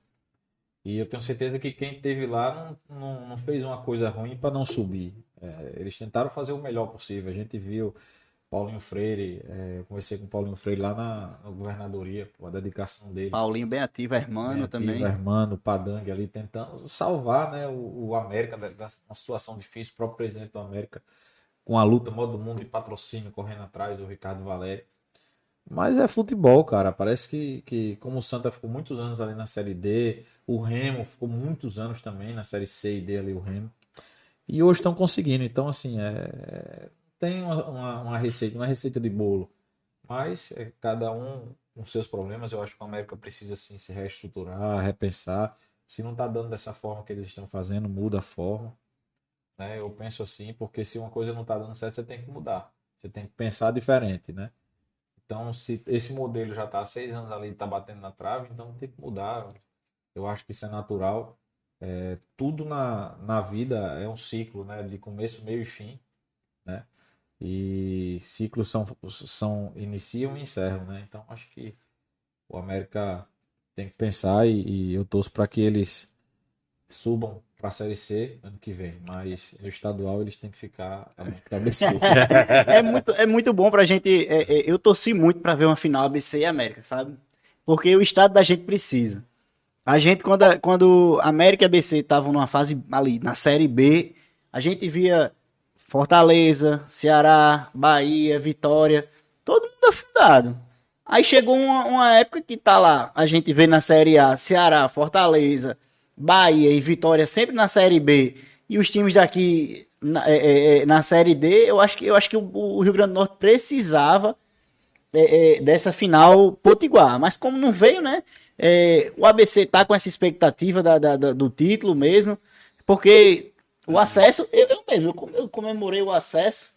E eu tenho certeza que quem esteve lá não, não, não fez uma coisa ruim para não subir. É, eles tentaram fazer o melhor possível. A gente viu Paulinho Freire, é, eu conversei com o Paulinho Freire lá na, na governadoria, pô, a dedicação dele. Paulinho bem ativo, Hermano Bem também. ativo, Hermano, Padang ali tentando salvar né, o, o América da, da uma situação difícil, o próprio presidente do América com a luta modo mundo de patrocínio correndo atrás, o Ricardo Valério. Mas é futebol, cara. Parece que, que como o Santa ficou muitos anos ali na Série D, o Remo ficou muitos anos também na Série C e D ali, o Remo. E hoje estão conseguindo. Então, assim, é, tem uma, uma, uma receita, uma receita de bolo. Mas é, cada um com seus problemas. Eu acho que o América precisa sim se reestruturar, repensar. Se não está dando dessa forma que eles estão fazendo, muda a forma. Né? Eu penso assim, porque se uma coisa não está dando certo, você tem que mudar. Você tem que pensar diferente, né? Então, se esse modelo já está há seis anos ali está batendo na trave, então tem que mudar. Eu acho que isso é natural. É, tudo na, na vida é um ciclo, né? De começo, meio e fim, né? E ciclos são, são iniciam e encerram, né? Então acho que o América tem que pensar e, e eu torço para que eles subam para a Série C ano que vem, mas no estadual eles têm que ficar a ABC. <laughs> é, muito, é muito bom pra gente. é, é, eu torci muito pra ver uma final ABC e América, sabe? Porque o estado da gente precisa. A gente, quando, a- quando América e ABC estavam numa fase ali, na Série B, a gente via Fortaleza, Ceará, Bahia, Vitória, todo mundo afundado. Aí chegou uma, uma época que tá lá, a gente vê na Série A, Ceará, Fortaleza, Bahia e Vitória sempre na Série B, e os times daqui na, é, é, é, na Série D, eu acho que, eu acho que o, o Rio Grande do Norte precisava é, é, dessa final potiguar. Mas como não veio, né? é, o ABC tá com essa expectativa da, da- da- do título mesmo, porque o acesso, eu, eu mesmo, eu, com- eu comemorei o acesso.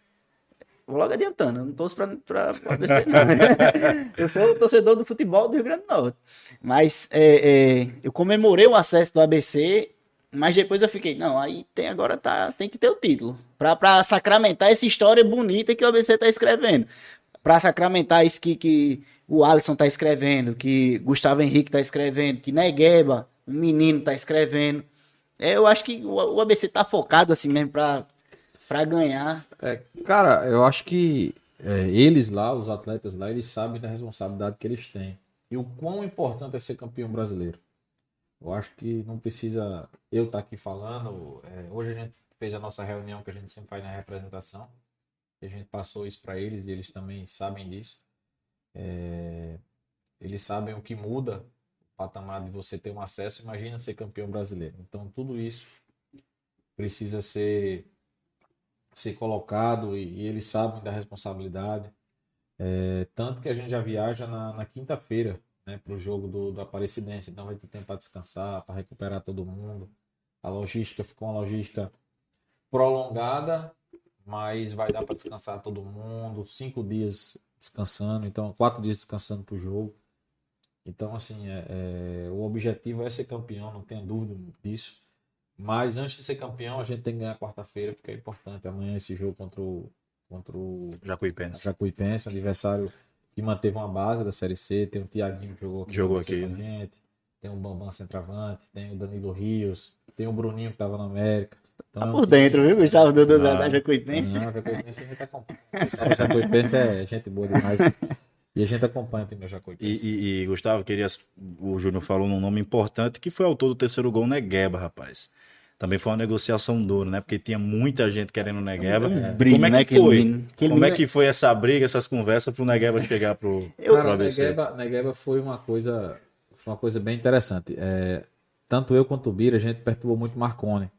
Vou logo adiantando, eu não torço pra ABC, não. <laughs> eu sou torcedor do futebol do Rio Grande do Norte. Mas é, é, eu comemorei o acesso do ABC, mas depois eu fiquei, não, aí tem agora tá, tem que ter o título. Pra sacramentar essa história bonita que o ABC tá escrevendo. Pra sacramentar isso que, que o Alisson tá escrevendo, que Gustavo Henrique tá escrevendo, que Negueba, um menino, tá escrevendo. É, eu acho que o, ABC tá focado assim mesmo pra, pra ganhar. É, cara, eu acho que é, eles lá, os atletas lá, eles sabem da responsabilidade que eles têm. E o quão importante é ser campeão brasileiro. Eu acho que não precisa eu estar aqui falando. é, hoje a gente fez a nossa reunião que a gente sempre faz na representação. A gente passou isso para eles e eles também sabem disso. É, eles sabem o que muda patamar de você ter um acesso. Imagina ser campeão brasileiro. Então tudo isso precisa ser ser colocado e, e eles sabem da responsabilidade. É, tanto que a gente já viaja na, na quinta-feira né, para o jogo do, do Aparecidense, então vai ter tempo para descansar, para recuperar todo mundo. A logística ficou uma logística prolongada, mas vai dar para descansar todo mundo. Cinco dias descansando, então quatro dias descansando para o jogo. Então, assim, é, é, o objetivo é ser campeão, não tenha dúvida disso. Mas antes de ser campeão, a gente tem que ganhar quarta-feira, porque é importante. Amanhã esse jogo contra o, contra o Jacuipense. Jacuipense, um adversário que manteve uma base da Série C. Tem o Tiaguinho que jogou aqui, Jogou aqui, com a gente. Tem o Bambam Centravante, tem o Danilo Rios, tem o Bruninho que estava na América. Então, Tá é um por time- dentro, viu, Gustavo, do, do, da, da Jacuipense? Não, Jacuipense a gente do Jacuipense é gente boa demais. <laughs> E a gente acompanha o time E, Jacuipense. e- e, Gustavo, queria. O Júnior falou num nome importante que foi autor do terceiro gol, Negueba, rapaz. Também foi uma negociação dura, né? Porque tinha muita gente querendo o Negueba. brilho, Como é né, que aquele foi? Aquele Como é que foi essa briga, essas conversas pro Negueba chegar pro, Eu- Cara, ABC? Negueba, Negueba foi uma coisa, foi uma coisa bem interessante. É, tanto eu quanto o Bira, a gente perturbou muito Marcone.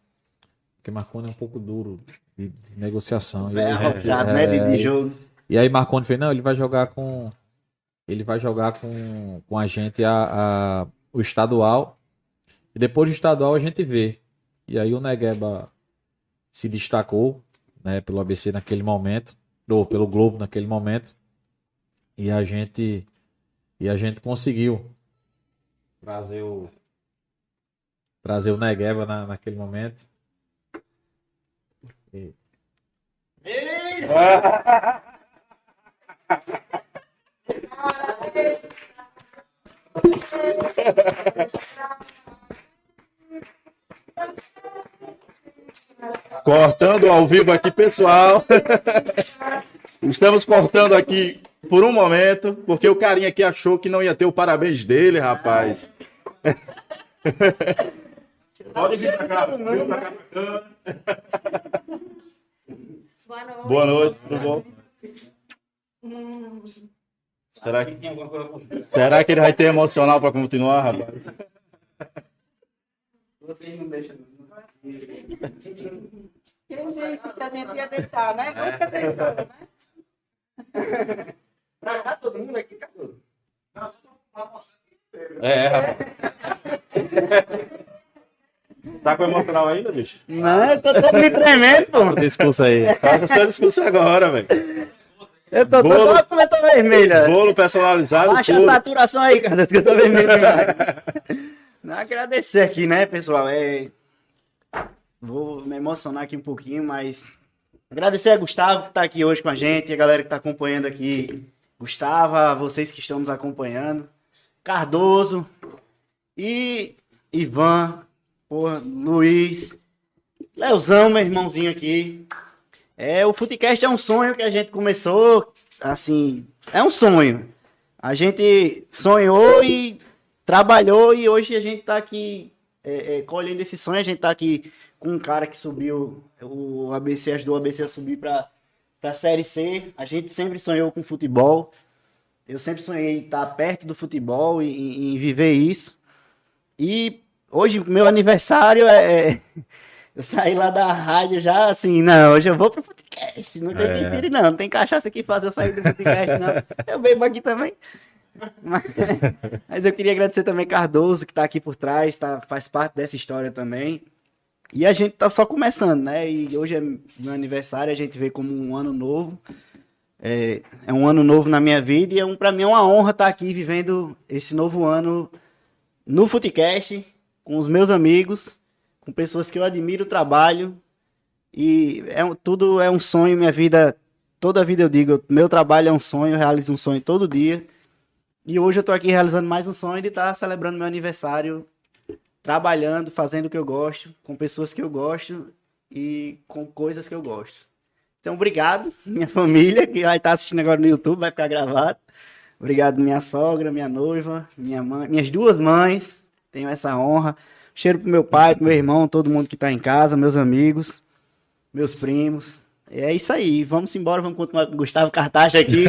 Porque Marcone é um pouco duro de, de negociação. E É arrojado, né, de, de jogo. e aí Marcone fez, não, ele vai jogar com. Ele vai jogar com, com a gente a, a- o estadual. E depois do estadual a gente vê. E aí o Negueba se destacou né, pelo ABC naquele momento, ou pelo Globo naquele momento. E a gente e a gente conseguiu trazer o trazer o Negueba na, naquele momento. E- <laughs> Cortando ao vivo aqui, pessoal. <laughs> Estamos cortando aqui por um momento, porque o carinha aqui achou que não ia ter o parabéns dele, rapaz. <laughs> Pode vir pra cá, vem pra cá pra cá. Boa noite. Boa noite, tudo bom? Será que, será que ele vai ter emocional pra continuar, rapaz? Vocês não deixam. Quem disse que a gente ia deixar, né? Nunca deixou, né? <laughs> Pra cá, todo mundo aqui, tá todo. É, rapaz. Tá com emocional ainda, bicho? Não, eu tô todo me tremendo, pô. Discurso aí. Tá com sua discussão agora, velho. Eu tô Bolo. com a tô vermelha. Bolo personalizado, Baixa a saturação aí, cara, que eu tô vermelho. <laughs> Não, agradecer aqui, né, pessoal? É... Vou me emocionar aqui um pouquinho, mas agradecer a Gustavo que tá aqui hoje com a gente, a galera que tá acompanhando aqui. Gustavo, vocês que estão nos acompanhando. Cardoso e Ivan, porra, Luiz, Leozão, meu irmãozinho aqui. É, o Futecast é um sonho que a gente começou, assim, é um sonho. A gente sonhou e trabalhou e hoje a gente tá aqui é, é, colhendo esse sonho. A gente tá aqui com um cara que subiu, o ABC ajudou o ABC a subir pra, pra Série C. A gente sempre sonhou com futebol. Eu sempre sonhei estar perto do futebol e, e- viver isso. E hoje, meu aniversário é. Eu saí lá da rádio já assim, não, hoje eu vou pro podcast. Não tem É. mentira, não. Não tem cachaça que fazer eu sair do podcast, não. Eu bebo aqui também. Mas, <laughs> mas eu queria agradecer também Cardoso, que tá aqui por trás, tá, faz parte dessa história também. E a gente tá só começando, né? E hoje é meu aniversário, a gente vê como um ano novo. É, é um ano novo na minha vida e é um, para mim é uma honra estar aqui vivendo esse novo ano no Footcast, com os meus amigos, com pessoas que eu admiro o trabalho. E é, tudo é um sonho, minha vida, toda a vida eu digo, meu trabalho é um sonho, eu realizo um sonho todo dia. E hoje eu tô aqui realizando mais um sonho de estar celebrando meu aniversário, trabalhando, fazendo o que eu gosto, com pessoas que eu gosto e com coisas que eu gosto. Então, obrigado, <laughs> minha família, que vai estar assistindo agora no YouTube, vai ficar gravado. Obrigado, minha sogra, minha noiva, minha mãe, minhas duas mães, tenho essa honra. Cheiro pro meu pai, pro meu irmão, todo mundo que tá em casa, meus amigos, meus primos. É isso aí, vamos embora, vamos continuar com o Gustavo Cartacha aqui.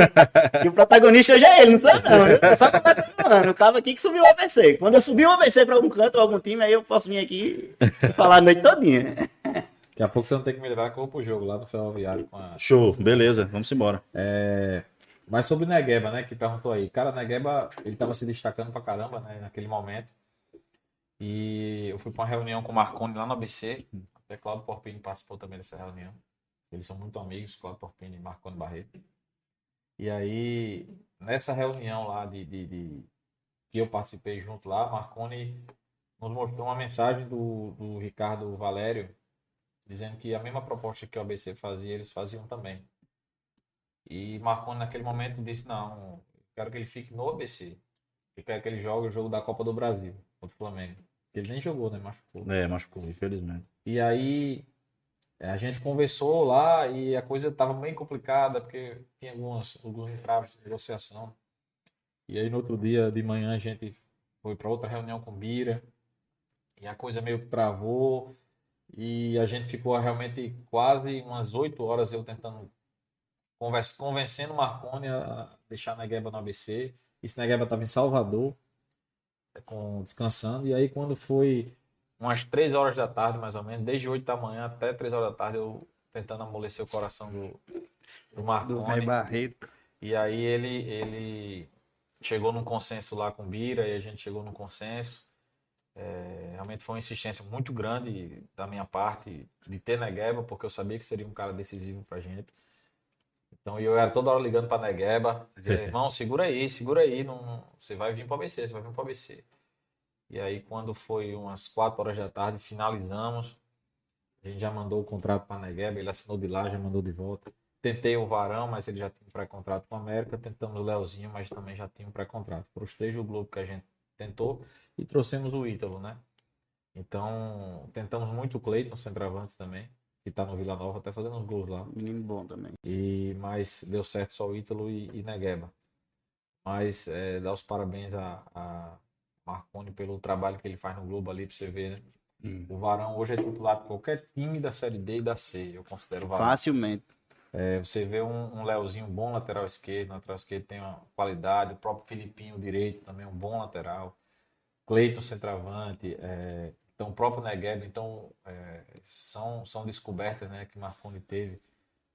que <laughs> o protagonista hoje é ele, não sou eu não. É só completando, o cara aqui que subiu o ABC. Quando eu subir o ABC pra algum canto ou algum time, aí eu posso vir aqui e falar a noite todinha. Daqui a pouco você não tem que me levar que eu vou pro jogo lá no Ferroviário com a Show, beleza, vamos embora. É, mas sobre o Negueba, né, que perguntou aí. Cara, Negueba, ele tava se destacando pra caramba, né, naquele momento. E eu fui pra uma reunião com o Marconi lá no ABC. Até Claudio Porpini participou também dessa reunião. Eles são muito amigos, Claudio Porpini e Marconi Barreto. E aí, nessa reunião lá de, de- de- que eu participei junto lá, Marconi nos mostrou uma mensagem do, do Ricardo Valério, dizendo que a mesma proposta que o ABC fazia, eles faziam também. E Marconi naquele momento disse, não, quero que ele fique no ABC. Eu quero que ele jogue o jogo da Copa do Brasil contra o Flamengo. Ele nem jogou, né? Machucou. É, machucou, infelizmente. E aí a gente conversou lá e a coisa estava bem complicada, porque tinha alguns, alguns entraves de negociação. E aí no outro dia de manhã a gente foi para outra reunião com o Bira. E a coisa meio que travou. E a gente ficou realmente quase umas oito horas eu tentando convers- convencendo Marconi a deixar a Negueba no ABC. Esse Negueba estava em Salvador, com, descansando. E aí quando foi umas três horas da tarde, mais ou menos, desde 8 da manhã até três horas da tarde, eu tentando amolecer o coração do, do Do Marconi. Rei Barreto. E aí ele, ele chegou num consenso lá com o Bira e a gente chegou num consenso. É, realmente foi uma insistência muito grande da minha parte de ter Negueba, porque eu sabia que seria um cara decisivo pra gente. Então eu era toda hora ligando pra Negueba, dizendo, <laughs> irmão, segura aí, segura aí, não, você vai vir pro ABC, você vai vir pro ABC. E aí quando foi umas 4 horas da tarde, finalizamos. A gente já mandou o contrato para Negueba, ele assinou de lá, já mandou de volta. Tentei o Varão, mas ele já tinha um pré-contrato com a América. Tentamos o Leozinho, mas também já tinha um pré-contrato. Três do Globo que a gente tentou e trouxemos o Ítalo, né? Então, tentamos muito o Cleiton, centroavante também, que tá no Vila Nova, até fazendo uns gols lá. Menino bom também. E, mas deu certo só o Ítalo e, e Negueba. Mas é, dar os parabéns a, a Marconi pelo trabalho que ele faz no Globo ali, pra você ver, né? O Varão hoje é titular de qualquer time da Série D e da C, eu considero o Varão. Facilmente. É, você vê um, um Leozinho bom lateral esquerdo, lateral esquerdo tem uma qualidade, o próprio Filipinho direito também um bom lateral, Cleiton centroavante, é, então o próprio Negueba, então é, são, são descobertas né, que Marconi teve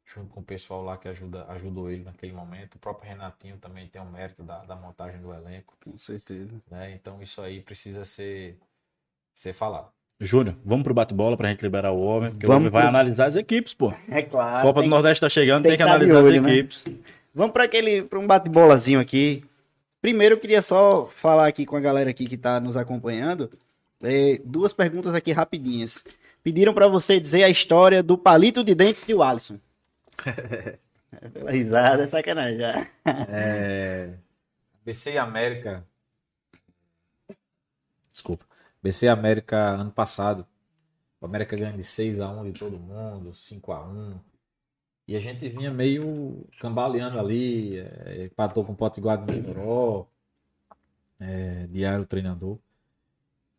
junto com o pessoal lá que ajuda, ajudou ele naquele momento, o próprio Renatinho também tem o mérito da, da montagem do elenco, Com certeza. né, então isso aí precisa ser, ser falado. Júnior, vamos pro bate-bola pra gente liberar o homem, porque Vamos o homem vai pro- analisar as equipes, pô. É claro. Copa tem- do Nordeste tá chegando, tem tem, que que tá analisar olho, as né? equipes. Vamos para aquele, para um bate-bolazinho aqui. Primeiro eu queria só falar aqui com a galera aqui que tá nos acompanhando, é, duas perguntas aqui rapidinhas. Pediram para você dizer a história do palito de dentes de Alisson. <laughs> É, Pela risada, é sacanagem já. É, BC América Desculpa. BC América ano passado. O América ganha de 6 a 1 de todo mundo, 5 a 1 E a gente vinha meio cambaleando ali, é, empatou com o Potiguar de Mossoró. é, diário treinador.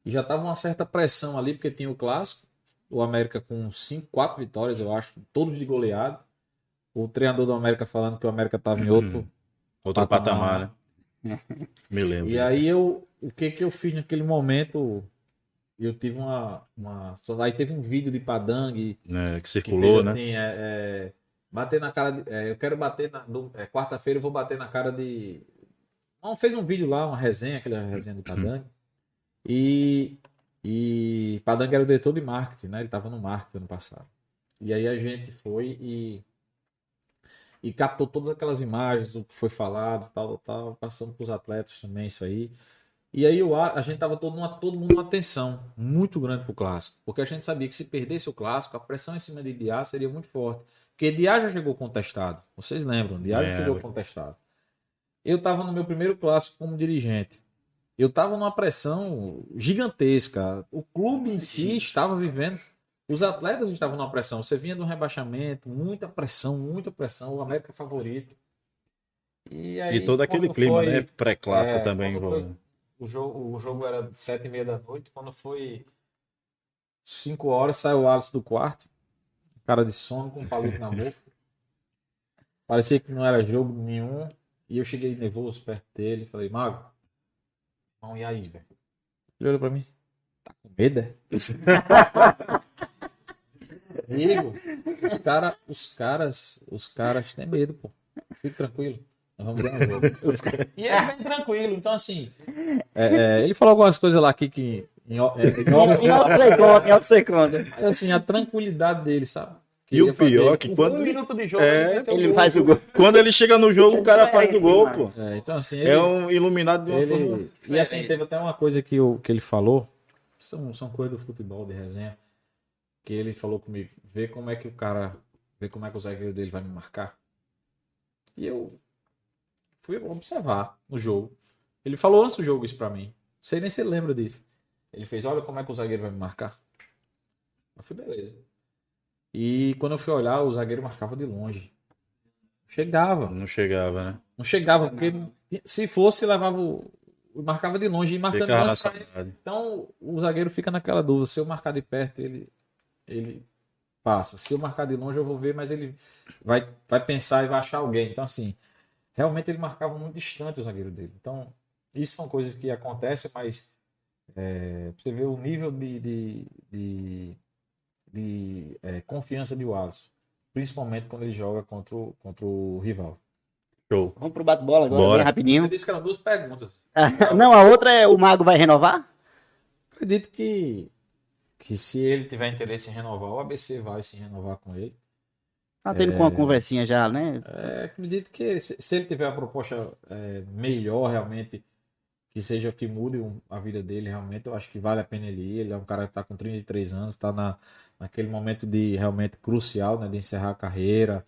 E já tava uma certa pressão ali, porque tinha o clássico, o América com cinco, quatro vitórias, eu acho, todos de goleado. O treinador do América falando que o América tava em outro Outro Patamar, patamar, né? <laughs> Me lembro. E aí eu, o que que eu fiz naquele momento? Eu tive uma, uma aí teve um vídeo de Padang né, que que circulou, fez né? assim, é, é, bater na cara de, é, eu quero bater na é, quarta-feira eu vou bater na cara de não fez um vídeo lá, uma resenha, aquela resenha do Padang. E e Padang era o diretor de marketing, né? Ele estava no marketing ano passado. E aí a gente foi e e captou todas aquelas imagens, o que foi falado, tal, tal, passando para os atletas também isso aí. E aí eu, a gente tava todo, numa, todo mundo numa tensão muito grande pro clássico, porque a gente sabia que se perdesse o clássico, a pressão em cima de Diá seria muito forte. Porque Diá já chegou contestado. Vocês lembram? Diá já chegou contestado. Eu tava no meu primeiro clássico como dirigente. Eu tava numa pressão gigantesca. O clube em si estava vivendo. Os atletas estavam numa pressão. Você vinha de um rebaixamento, muita pressão, muita pressão. O América é favorito. E, aí, E todo aquele clima, foi- né? Pré-clássico é, também envolvendo. o jogo, o jogo era sete e meia da noite. Quando foi cinco horas, saiu o Alisson do quarto. Cara de sono, com um palito na boca. <laughs> Parecia que não era jogo nenhum. E eu cheguei nervoso perto dele. Falei, Mago, irmão, e aí, velho? Ele olhou pra mim. Tá com medo, é? Amigo, os, cara, os caras, os caras têm medo, pô. Fique tranquilo. Nós vamos ganhar o jogo. E ele bem tranquilo. Então, assim. é, é, ele falou algumas coisas lá aqui que. Em, é, em Em em off você conta. mas, assim, a tranquilidade dele, sabe? E o pior é que um quando- minuto de jogo, É, Ele gol. faz o gol. <laughs> Quando ele chega no jogo, o cara faz o gol, pô. É, então, assim, ele, É um iluminado de uma forma. ele, e assim, teve até uma coisa que, eu, que ele falou, são, são coisas do futebol, de resenha, que ele falou comigo, vê como é que o cara, vê como é que o zagueiro dele vai me marcar. E eu fui observar no jogo. Ele falou antes do jogo isso pra mim. Não sei nem se ele lembra disso. Ele fez, olha como é que o zagueiro vai me marcar. Eu fui, beleza. E quando eu fui olhar, o zagueiro marcava de longe. Chegava. Não chegava, né? Não chegava, porque se fosse, levava o. Marcava de longe e marcando longe. Então o zagueiro fica naquela dúvida. Se eu marcar de perto, ele, ele passa. Se eu marcar de longe, eu vou ver, mas ele vai, vai pensar e vai achar alguém. Então, assim, realmente ele marcava muito distante o zagueiro dele. Então, isso são coisas que acontecem, mas é, você ver o nível de, de, de, de, é, confiança de Wallace. Principalmente quando ele joga contra o, contra o rival. Show. Vamos pro bate-bola agora, Bora. bem rapidinho. Você disse que eram duas perguntas. Não, a outra é o Mago vai renovar? Acredito que, que se ele tiver interesse em renovar, o ABC vai se renovar com ele. Tá tendo com uma conversinha já, né? É, acredito que se, se ele tiver a proposta é, melhor realmente, que seja o que mude um- a vida dele realmente, eu acho que vale a pena ele ir. Ele é um cara que está com 33 anos, está na, naquele momento de realmente crucial, né, de encerrar a carreira.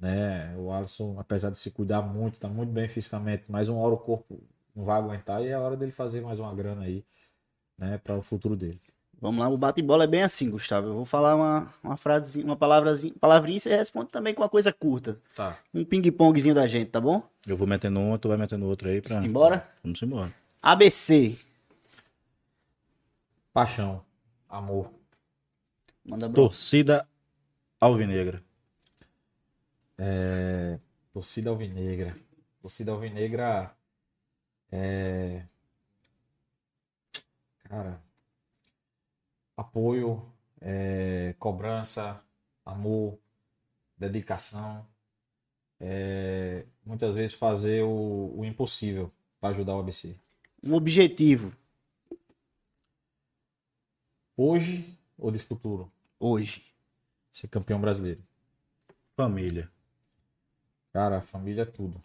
Né? O Alisson, apesar de se cuidar muito, está muito bem fisicamente, mas uma hora o corpo não vai aguentar e é hora dele fazer mais uma grana aí, né, para o futuro dele. Vamos lá, o bate-bola é bem assim, Gustavo. Eu vou falar uma, uma frasezinha, uma palavrazinha, palavrinha e você responde também com uma coisa curta. Tá. Um ping-pongzinho da gente, tá bom? Eu vou metendo um, tu vai metendo outro aí pra. Embora? Vamos embora. ABC. Paixão, amor. Torcida Alvinegra. É, torcida alvinegra. Torcida alvinegra é. Cara. Apoio, é, cobrança, amor, dedicação. é, muitas vezes fazer o, o impossível para ajudar o ABC. Um objetivo Hoje ou de futuro? Hoje. Ser campeão brasileiro. Família. Cara, a família é tudo.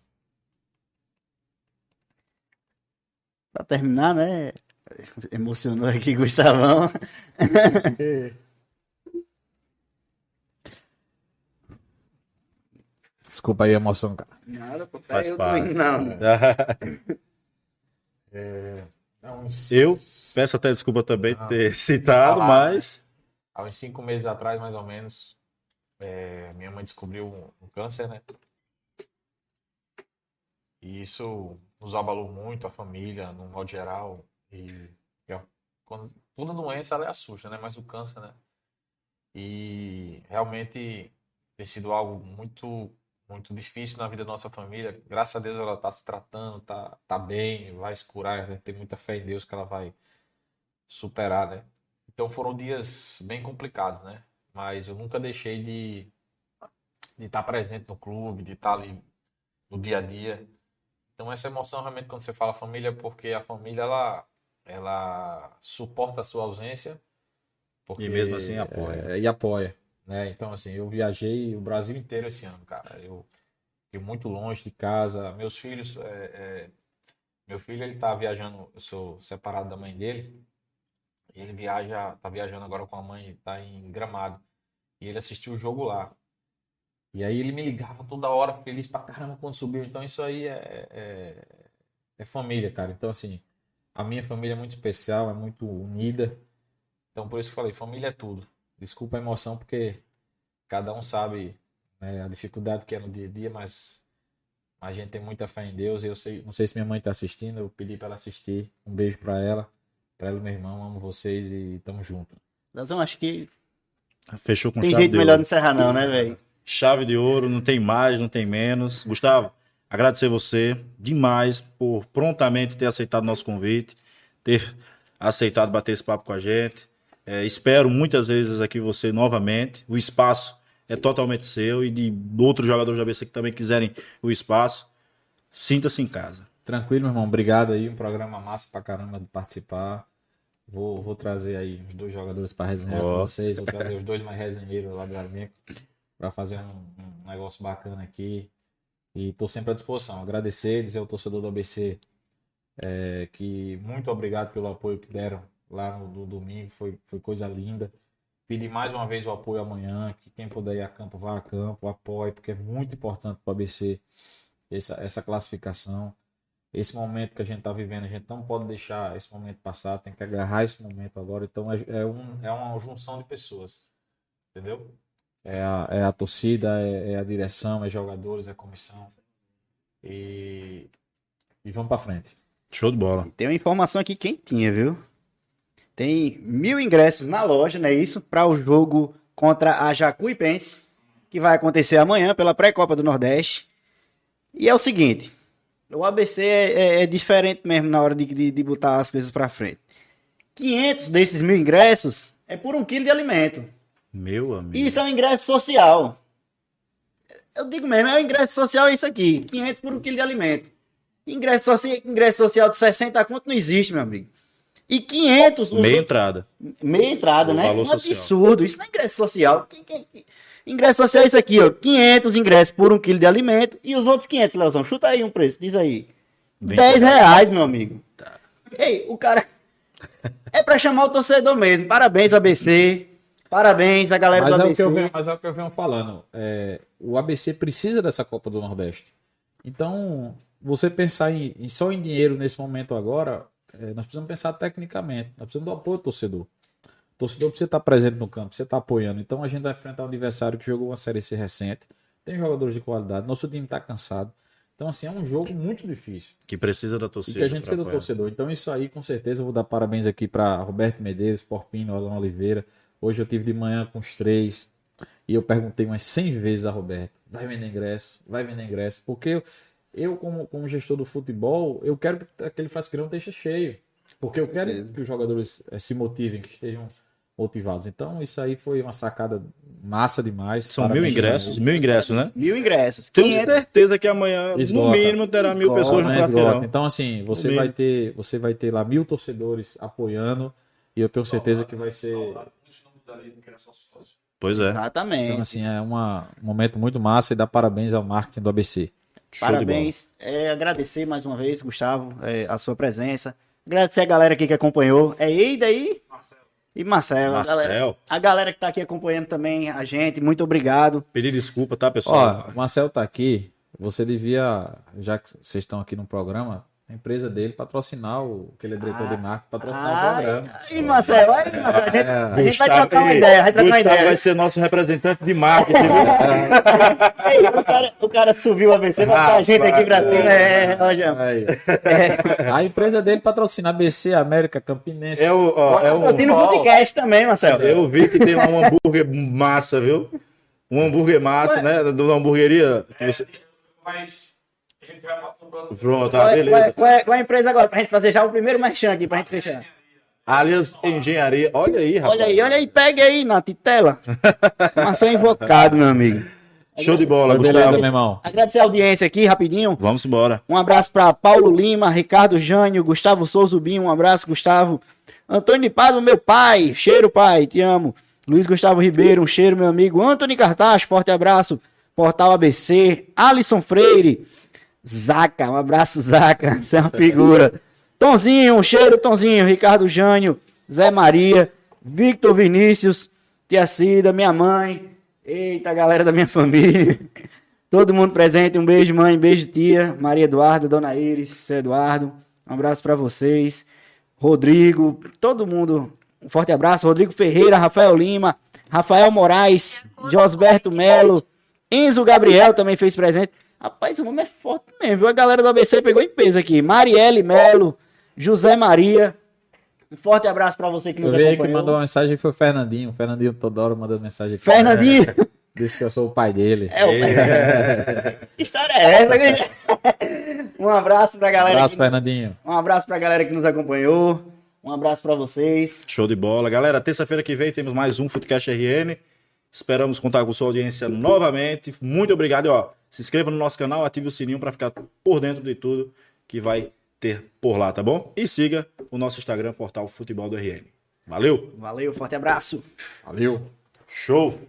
Pra terminar, né? Emocionou aqui, Gustavão. <laughs> Desculpa aí a emoção, cara. Nada, pô, Faz eu tô parte. indo, não. Eu peço até desculpa também Ah. ter citado, Falar, mas. Há uns cinco meses atrás, mais ou menos, é, minha mãe descobriu um, câncer, né? E isso nos abalou muito, a família, no modo geral. E, e a- quando, toda doença ela assusta, né? Mas o câncer, né? E realmente tem sido algo muito muito difícil na vida da nossa família. Graças a Deus ela está se tratando, tá, tá bem, vai se curar. A gente tem muita fé em Deus que ela vai superar, né? Então foram dias bem complicados, né? Mas eu nunca deixei de de estar presente no clube, de estar ali no dia a dia. Então essa emoção realmente quando você fala família, porque a família ela ela suporta a sua ausência porque, E mesmo assim apoia. é, e apoia, né? Então assim, eu viajei o Brasil inteiro esse ano, cara. Eu fiquei muito longe de casa. Meus filhos, é, é, meu filho ele tá viajando, eu sou separado da mãe dele. Ele viaja, tá viajando agora com a mãe, tá em Gramado. E ele assistiu o jogo lá. E aí ele me ligava toda hora, feliz pra caramba quando subiu. Então isso aí é, é, é família, cara. Então assim, a minha família é muito especial, é muito unida. Então por isso que eu falei, família é tudo. Desculpa a emoção, porque cada um sabe né, a dificuldade que é no dia a dia, mas a gente tem muita fé em Deus. Eu sei, não sei se minha mãe tá assistindo, eu pedi para ela assistir. Um beijo para ela, e meu irmão, amo vocês e tamo junto. Leozão, acho que Fechou com tem chave jeito de melhor ouro. de encerrar não, né, velho? Chave de ouro, não tem mais, não tem menos. Gustavo, agradecer você demais por prontamente ter aceitado nosso convite, ter aceitado bater esse papo com a gente. É, espero muitas vezes aqui você novamente. O espaço é totalmente seu e de outros jogadores da ABC que também quiserem o espaço. Sinta-se em casa. Tranquilo, meu irmão. Obrigado aí. Um programa massa pra caramba de participar. Vou, vou trazer aí uns dois jogadores para resenhar Ó. com vocês. Vou trazer os dois mais resenheiros lá do elenco para fazer um, um negócio bacana aqui. E tô sempre à disposição. Agradecer, dizer ao torcedor do ABC é, que muito obrigado pelo apoio que deram lá no, no domingo. Foi, foi coisa linda. Pedir mais uma vez o apoio amanhã. Que quem puder ir a campo, vá a campo, apoie, porque é muito importante para o ABC essa, essa classificação esse momento que a gente está vivendo, a gente não pode deixar esse momento passar, tem que agarrar esse momento agora. Então é, é, um, é uma junção de pessoas, entendeu? É a, é a torcida, é, é a direção, é jogadores, é comissão. E, e vamos para frente. Show de bola. Tem uma informação aqui quentinha, viu? Tem mil ingressos na loja, não é isso? Para o jogo contra a Jacuipense, que vai acontecer amanhã pela pré-copa do Nordeste. E é o seguinte, o ABC é, é- é diferente mesmo na hora de, de, de botar as coisas para frente. 500 desses mil ingressos é por um quilo de alimento. Meu amigo. Isso é um ingresso social. Eu digo mesmo, é um ingresso social é isso aqui. 500 por um quilo de alimento. Ingresso, soci... ingresso social de 60 conto não existe, meu amigo. E 500... os Meia entrada. Meia entrada, O né? Um social. absurdo. Isso não é ingresso social. Quem- quem- quem- Ingresso social é isso aqui, ó. 500 ingressos por um quilo de alimento. E os outros 500, Leozão? Chuta aí um preço. Diz aí. Bem 10 caro. reais, meu amigo. Tá. Ei, o cara... <laughs> É pra chamar o torcedor mesmo. Parabéns, ABC. Parabéns, a galera Mas do é, o ABC. que eu venho, mas é o que eu venho falando. É, o ABC precisa dessa Copa do Nordeste. Então, você pensar em, em- só em dinheiro nesse momento agora, é, nós precisamos pensar tecnicamente. Nós precisamos do apoio do torcedor. Torcedor precisa estar presente no campo, precisa estar apoiando. Então, a gente vai enfrentar um adversário que jogou uma Série C recente. Tem jogadores de qualidade. Nosso time está cansado. Então, assim, é um jogo muito difícil. Que precisa da E torcida. que a gente precisa do torcedor. Então, isso aí, com certeza, eu vou dar parabéns aqui para Roberto Medeiros, Porpino, Alan Oliveira. Hoje eu tive de manhã com os três. E eu perguntei umas 100 vezes a Roberto: vai vender ingresso? Vai vender ingresso? Porque eu, eu como, como gestor do futebol, eu quero que aquele frasqueirão esteja cheio. Porque eu quero que os jogadores eh, se motivem, que estejam motivados. Então, isso aí foi uma sacada massa demais. São Parabéns mil ingressos, mil ingressos, né? Mil ingressos. Tenho 500 certeza que amanhã, no Esgota. mínimo, terá mil Esgota, pessoas no né, quarteirão. Então, assim, você No vai ter, você vai ter lá mil torcedores apoiando e eu tenho certeza que vai ser. Pois é. Exatamente. Então, assim, é uma, um momento muito massa e dá parabéns ao marketing do ABC. Show. Parabéns. É, agradecer mais uma vez, Gustavo, é, a sua presença. Agradecer a galera aqui que acompanhou. É Eida aí? E Marcelo. A galera, Marcel, a galera que tá aqui acompanhando também a gente. Muito obrigado. pedir desculpa, tá, pessoal? Ó, o Marcel tá aqui. Você devia, já que vocês estão aqui no programa, a empresa dele patrocinar o que ele é diretor de marketing, patrocinar o Ai, programa. aí, Marcelo, aí, Marcelo. A gente, É. a gente vai trocar uma ideia, vai trocar uma ideia. vai ser nosso representante de marketing. Aí, <laughs> o, cara, o cara subiu a ABC, vai botar a gente aqui pra cima. É, ó, Jean. Aí. A empresa dele patrocina ABC, América, Campinense. É o, ó, é o, Patrocina o podcast também, Marcelo. eu vi que tem lá um hambúrguer massa, viu? Um hambúrguer massa, né? Da hamburgueria. Que você... Mas a vai passando para Pronto, Qual tá, é, qual, é, beleza. qual é- qual é a empresa agora? Pra gente fazer já o primeiro merchan aqui, pra gente fechar. Alias Engenharia. Olha aí, rapaz. Olha aí, olha aí, pegue aí na titela. Maçã invocado, meu amigo. Show de bola, Beleza, Gustavo. meu irmão. Agradecer a audiência aqui, rapidinho. Vamos embora. Um abraço para Paulo Lima, Ricardo Jânio, Gustavo Souza um abraço, Gustavo. Antônio de Pado, meu pai, cheiro, pai, te amo. Luiz Gustavo Ribeiro, um cheiro, meu amigo. Antônio Cartaz, forte abraço. Portal ABC, Alisson Freire, Zaca, um abraço, Zaca, <laughs> você é uma figura. Tonzinho, um cheiro, Tonzinho, Ricardo Jânio, Zé Maria, Victor Vinícius, Tia Cida, minha mãe, eita, galera da minha <laughs> família. Todo mundo presente, um beijo, mãe, beijo, tia, Maria Eduarda, Dona Iris, Zé Eduardo, um abraço pra vocês. Rodrigo, todo mundo, um forte abraço. Rodrigo Ferreira, Rafael Lima, Rafael Moraes, Josberto Melo, Enzo Gabriel também fez presente. Rapaz, o nome é forte mesmo, viu? A galera do ABC pegou em peso aqui. Marielle Melo, José Maria. Um forte abraço pra você que Eu nos vi aí que acompanhou. mandou uma mensagem foi o Fernandinho. O Fernandinho Todoro mandou mensagem aqui. Fernandinho. Disse que eu sou o pai dele. É o Que história é essa? gente? um abraço pra galera. Abraço, que... Fernandinho. Um abraço pra galera que nos acompanhou. Um abraço pra vocês. Show de bola. Galera, terça-feira que vem temos mais um Footcast RN. Esperamos contar com sua audiência novamente. Muito obrigado. E, ó, se inscreva no nosso canal, ative o sininho para ficar por dentro de tudo que vai ter por lá, tá bom? E siga o nosso Instagram, portal Futebol do RN. Valeu! Valeu, forte abraço. Valeu. Show!